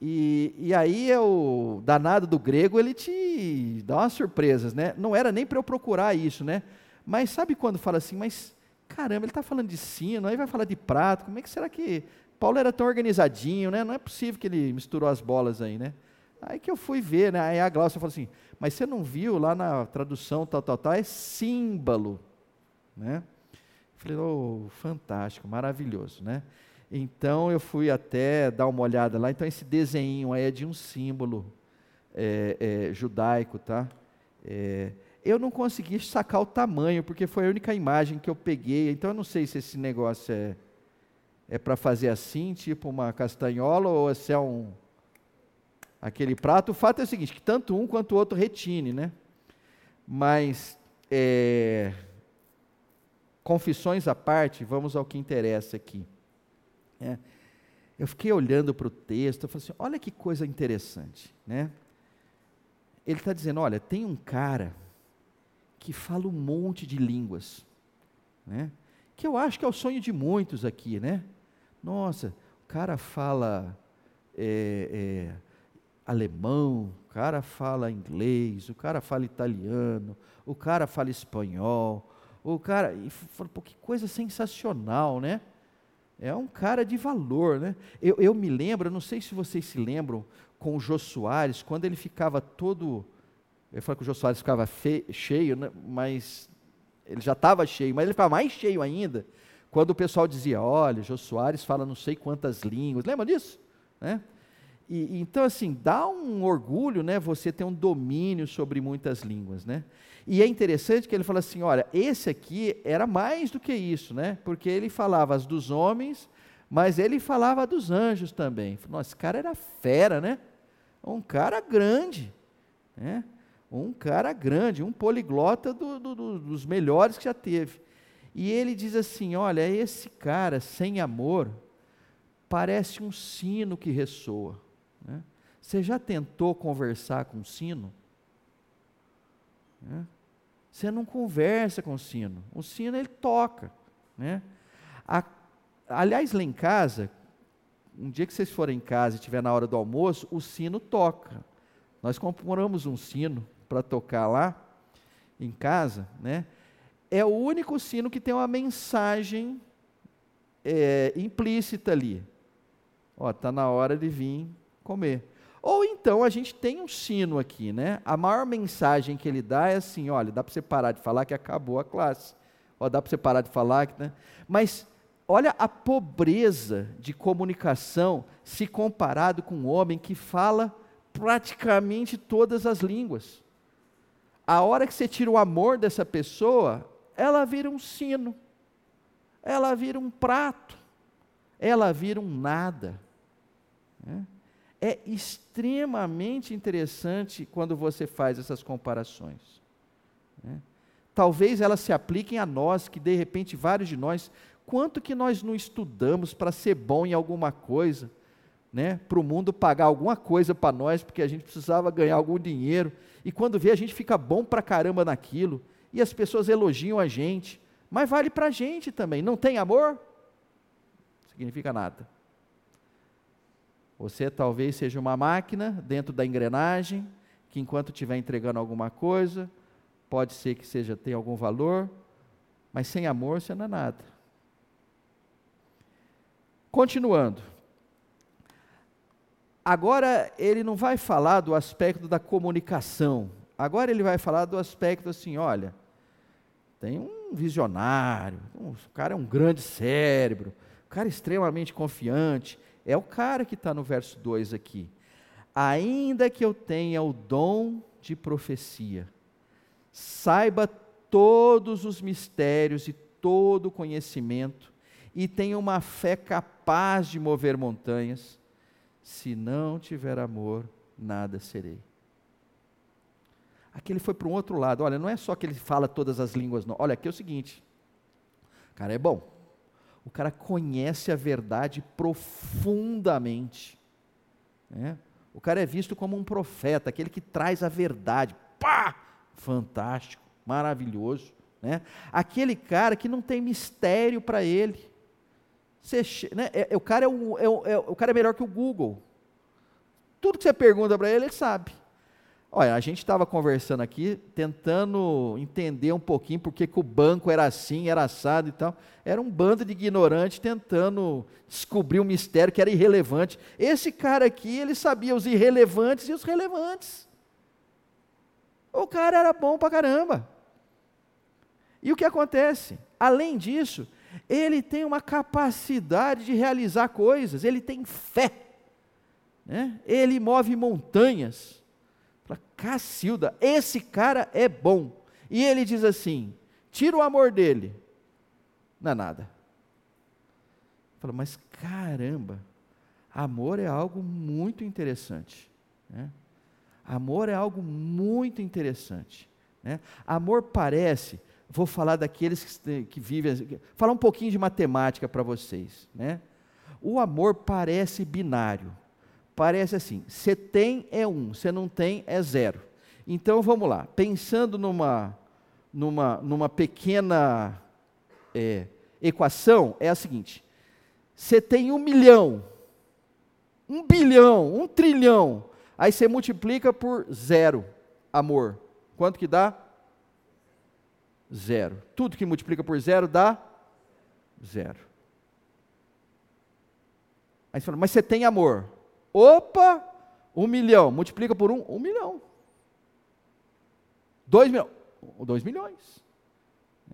E, e aí é o danado do grego, ele te dá umas surpresas, né? Não era nem para eu procurar isso, né? Mas sabe quando fala assim, mas caramba, ele está falando de sino, aí vai falar de prato, como é que será que... Paulo era tão organizadinho, né? Não é possível que ele misturou as bolas aí, né? Aí que eu fui ver, né? Aí a Glaucia falou assim, mas você não viu lá na tradução tal, tal, tal, é símbolo, né? Falei, oh, fantástico, maravilhoso, né? Então eu fui até dar uma olhada lá. Então esse desenho aí é de um símbolo é, é, judaico, tá? É, eu não consegui sacar o tamanho porque foi a única imagem que eu peguei. Então eu não sei se esse negócio é é para fazer assim, tipo uma castanhola, ou se é um aquele prato. O fato é o seguinte, que tanto um quanto o outro retine, né? Mas é, confissões à parte, vamos ao que interessa aqui. É, eu fiquei olhando para o texto, eu falei assim, olha que coisa interessante, né? Ele está dizendo, olha, tem um cara que fala um monte de línguas, né? Que eu acho que é o sonho de muitos aqui, né? Nossa, o cara fala é, é, alemão, o cara fala inglês, o cara fala italiano, o cara fala espanhol, o cara, e falou, pô, que coisa sensacional, né? É um cara de valor, né? Eu, eu me lembro, não sei se vocês se lembram, com o Jô Soares, quando ele ficava todo. Eu falo que o Jô Soares ficava fe, cheio, né? mas ele já estava cheio, mas ele ficava mais cheio ainda, quando o pessoal dizia: olha, Jô Soares fala não sei quantas línguas. Lembra disso? Né? E, então, assim, dá um orgulho, né, você ter um domínio sobre muitas línguas, né? E é interessante que ele fala assim, olha, esse aqui era mais do que isso, né? Porque ele falava as dos homens, mas ele falava dos anjos também. Nossa, esse cara era fera, né? Um cara grande, né? Um cara grande, um poliglota do, do, do, dos melhores que já teve. E ele diz assim, olha, esse cara sem amor parece um sino que ressoa. Né? Você já tentou conversar com o sino? Né? Você não conversa com o sino. O sino ele toca. Né? A, aliás, lá em casa, um dia que vocês forem em casa e estiver na hora do almoço, o sino toca. Nós compramos um sino para tocar lá em casa, né? É o único sino que tem uma mensagem é, implícita ali. Ó, tá na hora de vir comer. Ou então a gente tem um sino aqui, né? A maior mensagem que ele dá é assim: olha, dá para você parar de falar que acabou a classe. Ó, dá para você parar de falar, né? Mas olha a pobreza de comunicação se comparado com um homem que fala praticamente todas as línguas. A hora que você tira o amor dessa pessoa, ela vira um sino, ela vira um prato, ela vira um nada. Né? É extremamente interessante quando você faz essas comparações. Né? Talvez elas se apliquem a nós, que de repente vários de nós, quanto que nós não estudamos para ser bom em alguma coisa, né? para o mundo pagar alguma coisa para nós, porque a gente precisava ganhar algum dinheiro, e quando vê a gente fica bom para caramba naquilo, e as pessoas elogiam a gente, mas vale para a gente também. Não tem amor? Significa nada. Você talvez seja uma máquina dentro da engrenagem, que enquanto estiver entregando alguma coisa, pode ser que seja tenha algum valor, mas sem amor você não é nada. Continuando. Agora ele não vai falar do aspecto da comunicação. Agora ele vai falar do aspecto assim, olha, tem um visionário, o cara é um grande cérebro, um cara extremamente confiante, é o cara que está no verso 2 aqui. Ainda que eu tenha o dom de profecia, saiba todos os mistérios e todo o conhecimento, e tenho uma fé capaz de mover montanhas. Se não tiver amor, nada serei. Aqui ele foi para um outro lado. Olha, não é só que ele fala todas as línguas, não. Olha, aqui é o seguinte: o cara é bom. O cara conhece a verdade profundamente. Né? O cara é visto como um profeta, aquele que traz a verdade. Pá! Fantástico, maravilhoso. Né? Aquele cara que não tem mistério para ele. Você, né? é, é, o, cara é, um, é, é, o cara é melhor que o Google. Tudo que você pergunta para ele, ele sabe. Olha, a gente estava conversando aqui, tentando entender um pouquinho por que o banco era assim, era assado e tal. Era um bando de ignorantes tentando descobrir um mistério que era irrelevante. Esse cara aqui, ele sabia os irrelevantes e os relevantes. O cara era bom pra caramba. E o que acontece? Além disso, ele tem uma capacidade de realizar coisas, ele tem fé. Né? Ele move montanhas. Fala, Cacilda, esse cara é bom. E ele diz assim: tira o amor dele. Não é nada. Fala, mas caramba, amor é algo muito interessante. Né? Amor é algo muito interessante. Né? Amor parece, vou falar daqueles que, que vivem, falar um pouquinho de matemática para vocês. Né? O amor parece binário parece assim: você tem é um, você não tem é zero. Então vamos lá, pensando numa, numa, numa pequena é, equação, é a seguinte: você tem um milhão, um bilhão, um trilhão, aí você multiplica por zero, amor. Quanto que dá? Zero. Tudo que multiplica por zero dá zero. Aí você fala, mas você tem amor. Opa, um milhão, multiplica por um, um milhão. Dois milhões, dois milhões.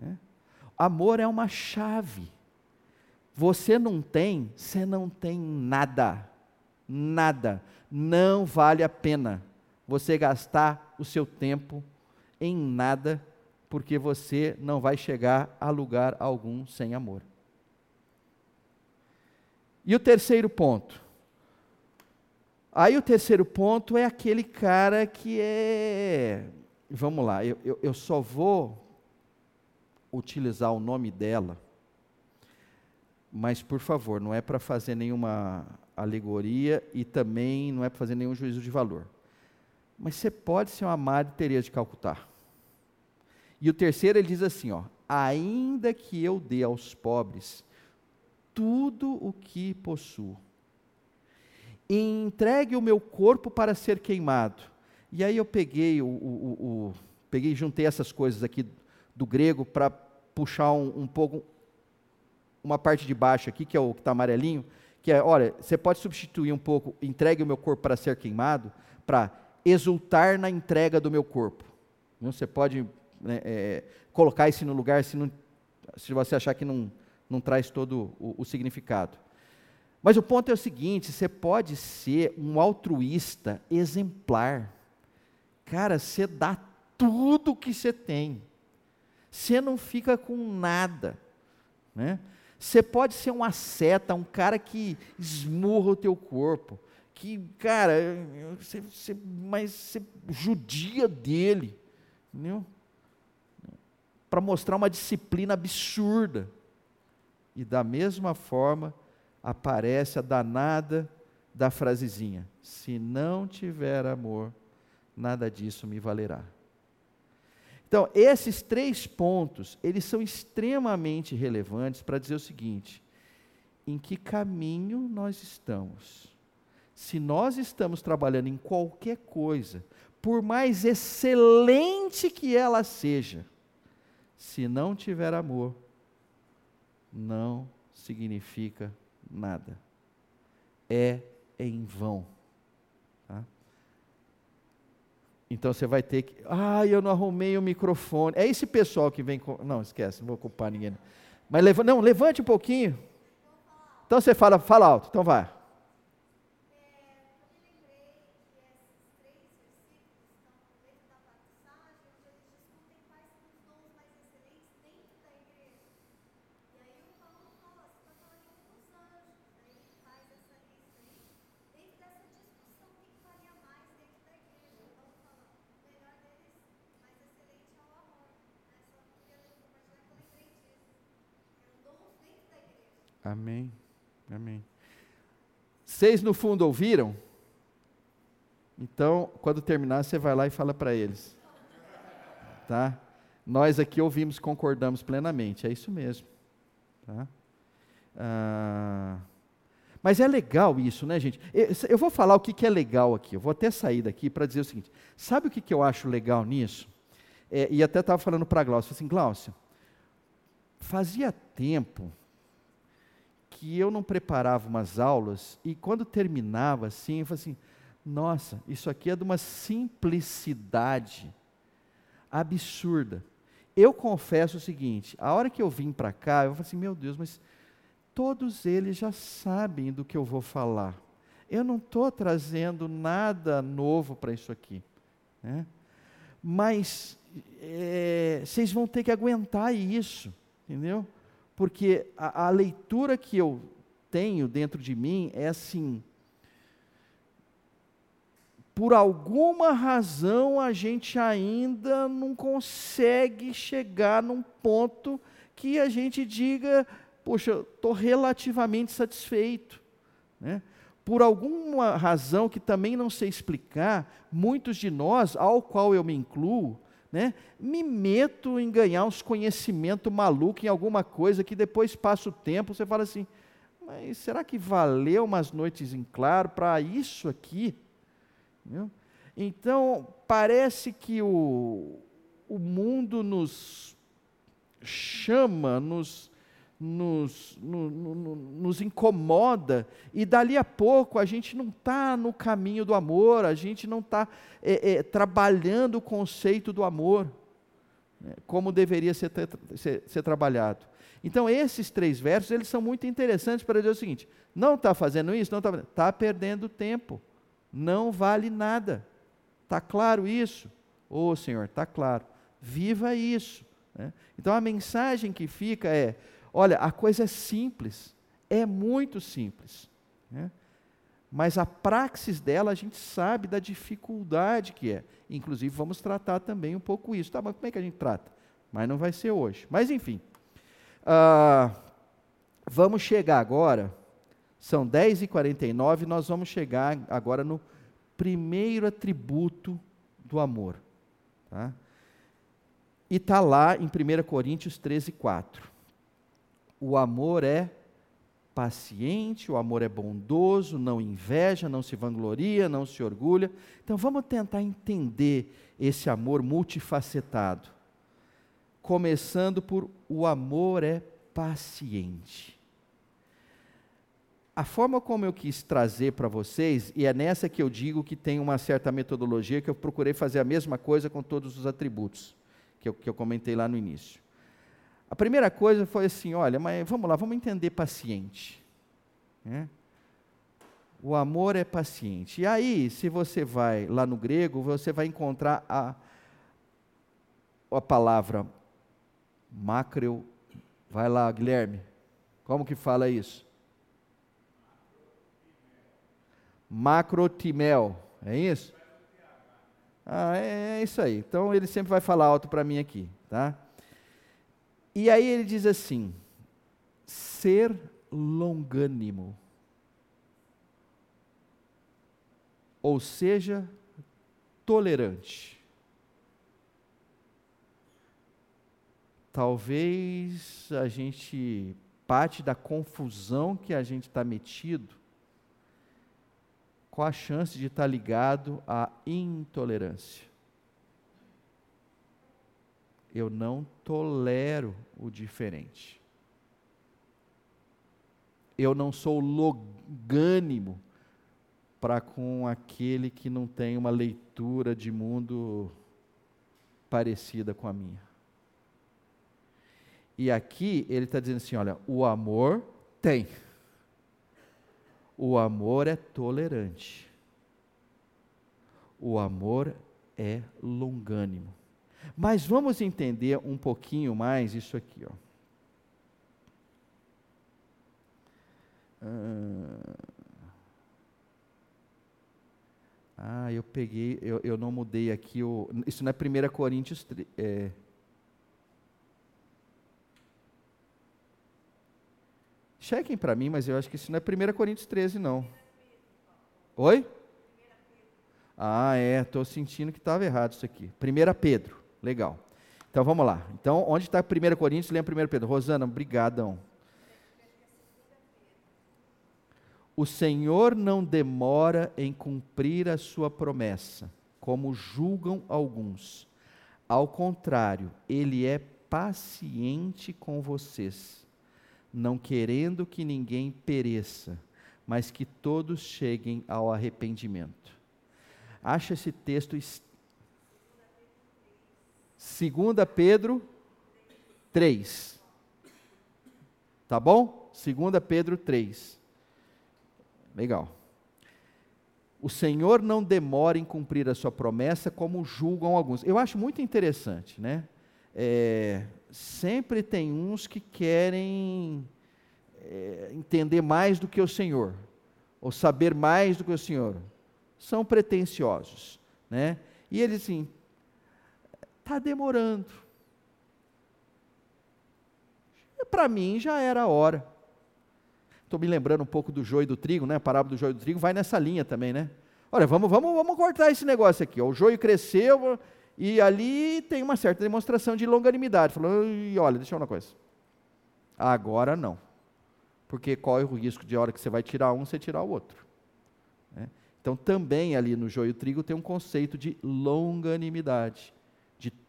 É. Amor é uma chave. Você não tem, você não tem nada. Nada. Não vale a pena você gastar o seu tempo em nada, porque você não vai chegar a lugar algum sem amor. E o terceiro ponto, Aí o terceiro ponto é aquele cara que é. Vamos lá, eu, eu, eu só vou utilizar o nome dela, mas por favor, não é para fazer nenhuma alegoria e também não é para fazer nenhum juízo de valor. Mas você pode ser uma Madre Teresa de Calcutá. E o terceiro ele diz assim, ó: ainda que eu dê aos pobres tudo o que possuo, e entregue o meu corpo para ser queimado. E aí eu peguei o, o, o peguei juntei essas coisas aqui do grego para puxar um, um, pouco uma parte de baixo aqui que é o que está amarelinho, que é, olha, você pode substituir um pouco, entregue o meu corpo para ser queimado, para exultar na entrega do meu corpo. Você pode né, é, colocar isso no lugar se, não, se você achar que não, não traz todo o, o significado. Mas o ponto é o seguinte: você pode ser um altruísta exemplar. Cara, você dá tudo o que você tem. Você não fica com nada. Né? Você pode ser um asceta, um cara que esmurra o teu corpo. Que, cara, você, você, mas você judia dele. Para mostrar uma disciplina absurda. E da mesma forma, aparece a danada da frasezinha: se não tiver amor, nada disso me valerá. Então, esses três pontos, eles são extremamente relevantes para dizer o seguinte: em que caminho nós estamos? Se nós estamos trabalhando em qualquer coisa, por mais excelente que ela seja, se não tiver amor, não significa nada. É em vão. Tá? Então você vai ter que. Ah, eu não arrumei o microfone. É esse pessoal que vem. Com... Não, esquece, não vou culpar ninguém. Mas leva... não, levante um pouquinho. Então você fala, fala alto. Então vai. Amém. Amém. Vocês no fundo ouviram? Então, quando terminar, você vai lá e fala para eles. Tá? Nós aqui ouvimos, concordamos plenamente. É isso mesmo. Tá? Ah, mas é legal isso, né, gente? Eu, vou falar o que, que é legal aqui. Eu vou até sair daqui para dizer o seguinte: sabe o que, que eu acho legal nisso? É, e até estava falando para a Glaucia, assim, Glaucia, fazia tempo que eu não preparava umas aulas e quando terminava assim, eu falei assim, nossa, isso aqui é de uma simplicidade absurda. Eu confesso o seguinte: a hora que eu vim para cá, eu falei assim, meu Deus, mas todos eles já sabem do que eu vou falar. Eu não estou trazendo nada novo para isso aqui. Né? Mas é, vocês vão ter que aguentar isso, entendeu? Porque a, a leitura que eu tenho dentro de mim é assim, por alguma razão a gente ainda não consegue chegar num ponto que a gente diga, poxa, estou relativamente satisfeito. Né? Por alguma razão que também não sei explicar, muitos de nós, ao qual eu me incluo, né, me meto em ganhar uns conhecimento maluco em alguma coisa que depois passa o tempo, você fala assim, mas será que valeu umas noites em claro para isso aqui? Entendeu? Então, parece que o, o mundo nos chama, nos, nos, no, no, nos incomoda, e dali a pouco a gente não está no caminho do amor, a gente não está é, é, trabalhando o conceito do amor, né, como deveria ser, ser, ser, trabalhado. Então, esses três versos, eles são muito interessantes para dizer o seguinte, não está fazendo isso, não está está perdendo tempo não vale nada. Está claro isso? Ô oh, Senhor, está claro. Viva isso. Né? Então a mensagem que fica é: olha, a coisa é simples, é muito simples. Né? Mas a praxis dela a gente sabe da dificuldade que é. Inclusive, vamos tratar também um pouco isso. Tá, mas como é que a gente trata? Mas não vai ser hoje. Mas enfim. Uh, vamos chegar agora são 10h49, nós vamos chegar agora no primeiro atributo do amor. Tá? E está lá em 1 Coríntios 13, 4. O amor é paciente, o amor é bondoso, não inveja, não se vangloria, não se orgulha. Então vamos tentar entender esse amor multifacetado. Começando por o amor é paciente a forma como eu quis trazer para vocês, e é nessa que eu digo que tem uma certa metodologia, que eu procurei fazer a mesma coisa com todos os atributos, que eu, que eu comentei lá no início. A primeira coisa foi assim: olha, mas vamos lá, vamos entender paciente. Né? O amor é paciente. E aí, se você vai lá no grego, você vai encontrar a, a palavra macreo. Vai lá, Guilherme. Como que fala isso? macrotimel. É isso? Ah, é, é isso aí. Então ele sempre vai falar alto para mim aqui, tá? E aí ele diz assim: ser longânimo. Ou seja, tolerante. Talvez a gente parte da confusão que a gente está metido qual a chance de estar ligado à intolerância? Eu não tolero o diferente. Eu não sou logânimo para com aquele que não tem uma leitura de mundo parecida com a minha. E aqui ele está dizendo assim: olha, o amor tem. O amor é tolerante. O amor é longânimo. Mas vamos entender um pouquinho mais isso aqui, ó. Ah, eu peguei, eu, eu não mudei aqui o. Isso não é 1 Coríntios. É, Chequem para mim, mas eu acho que isso não é 1 Coríntios 13, não. Oi? Ah, é, estou sentindo que estava errado isso aqui. 1 Pedro, legal. Então vamos lá. Então, onde está 1 Coríntios? Lembra 1 Pedro. Rosana, obrigadão. O Senhor não demora em cumprir a sua promessa, como julgam alguns. Ao contrário, ele é paciente com vocês, não querendo que ninguém pereça, mas que todos cheguem ao arrependimento. Acha esse texto 2 Pedro 3. Tá bom? 2 Pedro 3. Legal. O Senhor não demora em cumprir a sua promessa, como julgam alguns. Eu acho muito interessante, né? É, sempre tem uns que querem é, entender mais do que o Senhor, ou saber mais do que o Senhor. São pretensiosos, né? E eles assim, está demorando. Para mim já era a hora. Estou me lembrando um pouco do joio do trigo, né? A parábola do joio do trigo vai nessa linha também, né? Olha, vamos, vamos, vamos cortar esse negócio aqui. Ó. O joio cresceu e ali tem uma certa demonstração de longanimidade. Falou, olha, deixa eu uma coisa. Agora não. Porque corre o risco de a hora que você vai tirar um, você tirar o outro. Né? Então também ali no joio trigo tem um conceito de longanimidade, de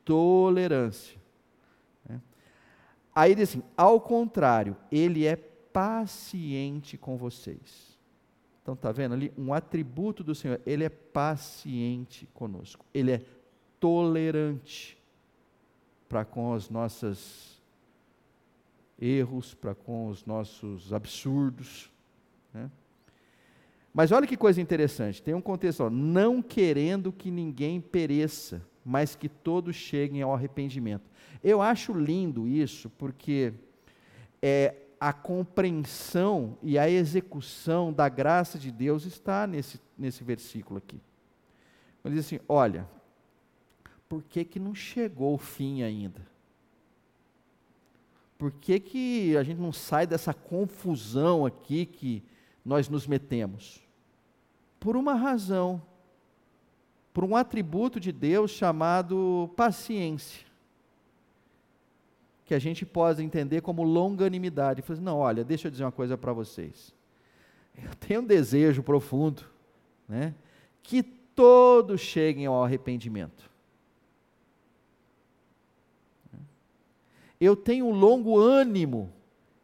tolerância. Né? Aí diz assim, ao contrário, ele é paciente com vocês. Então está vendo ali um atributo do Senhor, ele é paciente conosco. Ele é tolerante para com os nossos erros, para com os nossos absurdos. Né? Mas olha que coisa interessante, tem um contexto, ó, não querendo que ninguém pereça, mas que todos cheguem ao arrependimento. Eu acho lindo isso, porque é, a compreensão e a execução da graça de Deus está nesse, nesse versículo aqui. Ele diz assim: olha, por que, que não chegou o fim ainda? Por que, que a gente não sai dessa confusão aqui que nós nos metemos? Por uma razão, por um atributo de Deus chamado paciência que a gente possa entender como longanimidade. Falei, assim, não, olha, deixa eu dizer uma coisa para vocês. Eu tenho um desejo profundo, né, que todos cheguem ao arrependimento. Eu tenho um longo ânimo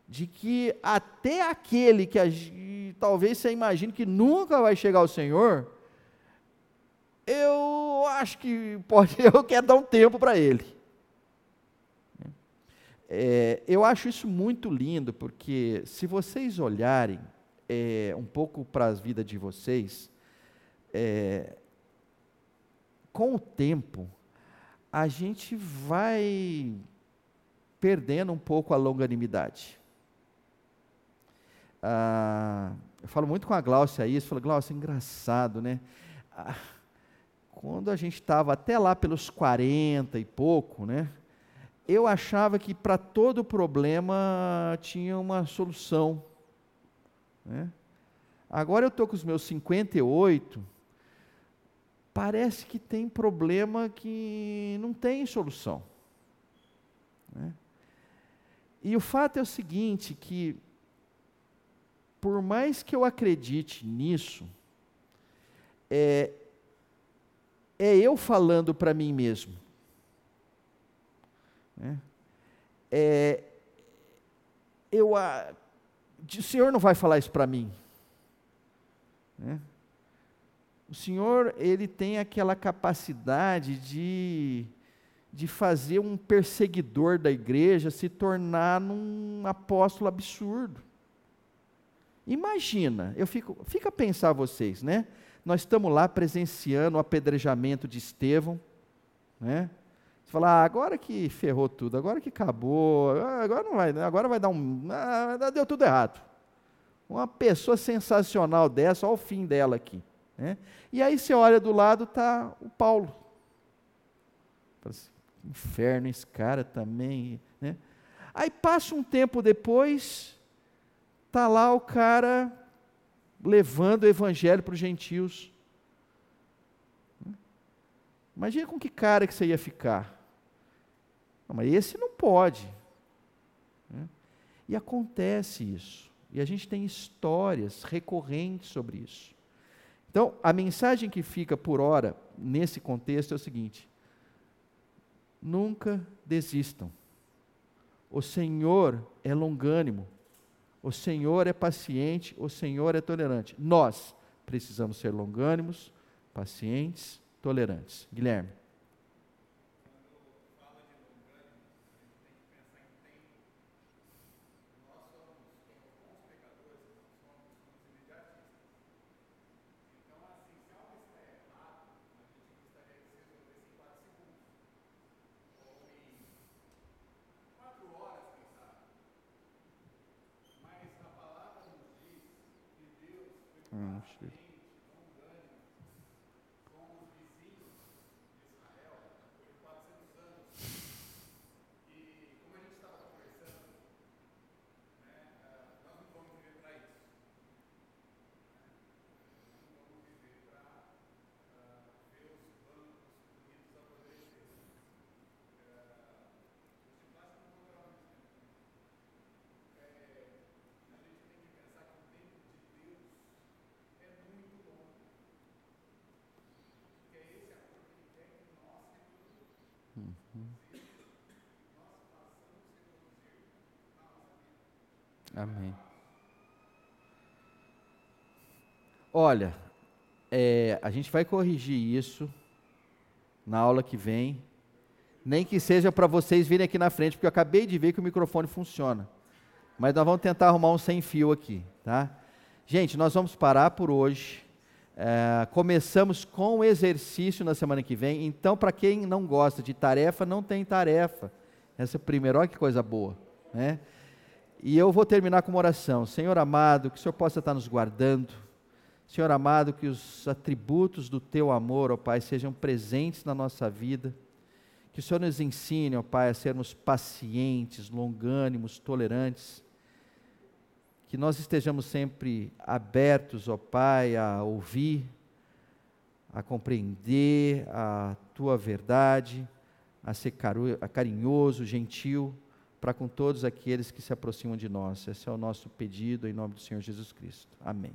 de que até aquele que talvez você imagine que nunca vai chegar ao Senhor, eu acho que pode, (laughs) eu quero dar um tempo para ele. É, eu acho isso muito lindo, porque se vocês olharem é, um pouco para a vida de vocês, é, com o tempo, a gente vai perdendo um pouco a longanimidade. Ah, eu falo muito com a Glaucia isso, falo, Glaucia, engraçado, né? Ah, quando a gente estava até lá pelos 40 e pouco, né? eu achava que para todo problema tinha uma solução. Né? Agora eu estou com os meus 58, parece que tem problema que não tem solução. Né? E o fato é o seguinte, que por mais que eu acredite nisso, é, é eu falando para mim mesmo. Né? É, eu, a, o Senhor não vai falar isso para mim. Né? O Senhor, Ele tem aquela capacidade de, de fazer um perseguidor da igreja se tornar num apóstolo absurdo. Imagina, eu fico, fica a pensar vocês, né? Nós estamos lá presenciando o apedrejamento de Estevão, né? falar, ah, agora que ferrou tudo, agora que acabou, agora não vai, agora vai dar um. Ah, deu tudo errado. Uma pessoa sensacional dessa, olha o fim dela aqui. Né? E aí você olha do lado, está o Paulo. Assim, inferno, esse cara também. Né? Aí passa um tempo depois, Está lá o cara levando o evangelho para os gentios. Imagina com que cara que você ia ficar. Não, mas esse não pode. E acontece isso. E a gente tem histórias recorrentes sobre isso. Então, a mensagem que fica por hora nesse contexto é o seguinte: nunca desistam. O Senhor é longânimo, o Senhor é paciente, o Senhor é tolerante. Nós precisamos ser longânimos, pacientes, tolerantes. Guilherme. Amém. Olha, é, a gente vai corrigir isso na aula que vem. Nem que seja para vocês virem aqui na frente, porque eu acabei de ver que o microfone funciona. Mas nós vamos tentar arrumar um sem fio aqui, tá? Gente, nós vamos parar por hoje. É, começamos com o exercício na semana que vem. Então, para quem não gosta de tarefa, não tem tarefa. Essa é primeira, olha que coisa boa, né? E eu vou terminar com uma oração. Senhor amado, que o Senhor possa estar nos guardando. Senhor amado, que os atributos do teu amor, ó Pai, sejam presentes na nossa vida. Que o Senhor nos ensine, ó Pai, a sermos pacientes, longânimos, tolerantes. Que nós estejamos sempre abertos, ó Pai, a ouvir, a compreender a tua verdade, a ser carinhoso, gentil para com todos aqueles que se aproximam de nós. Esse é o nosso pedido em nome do Senhor Jesus Cristo. Amém.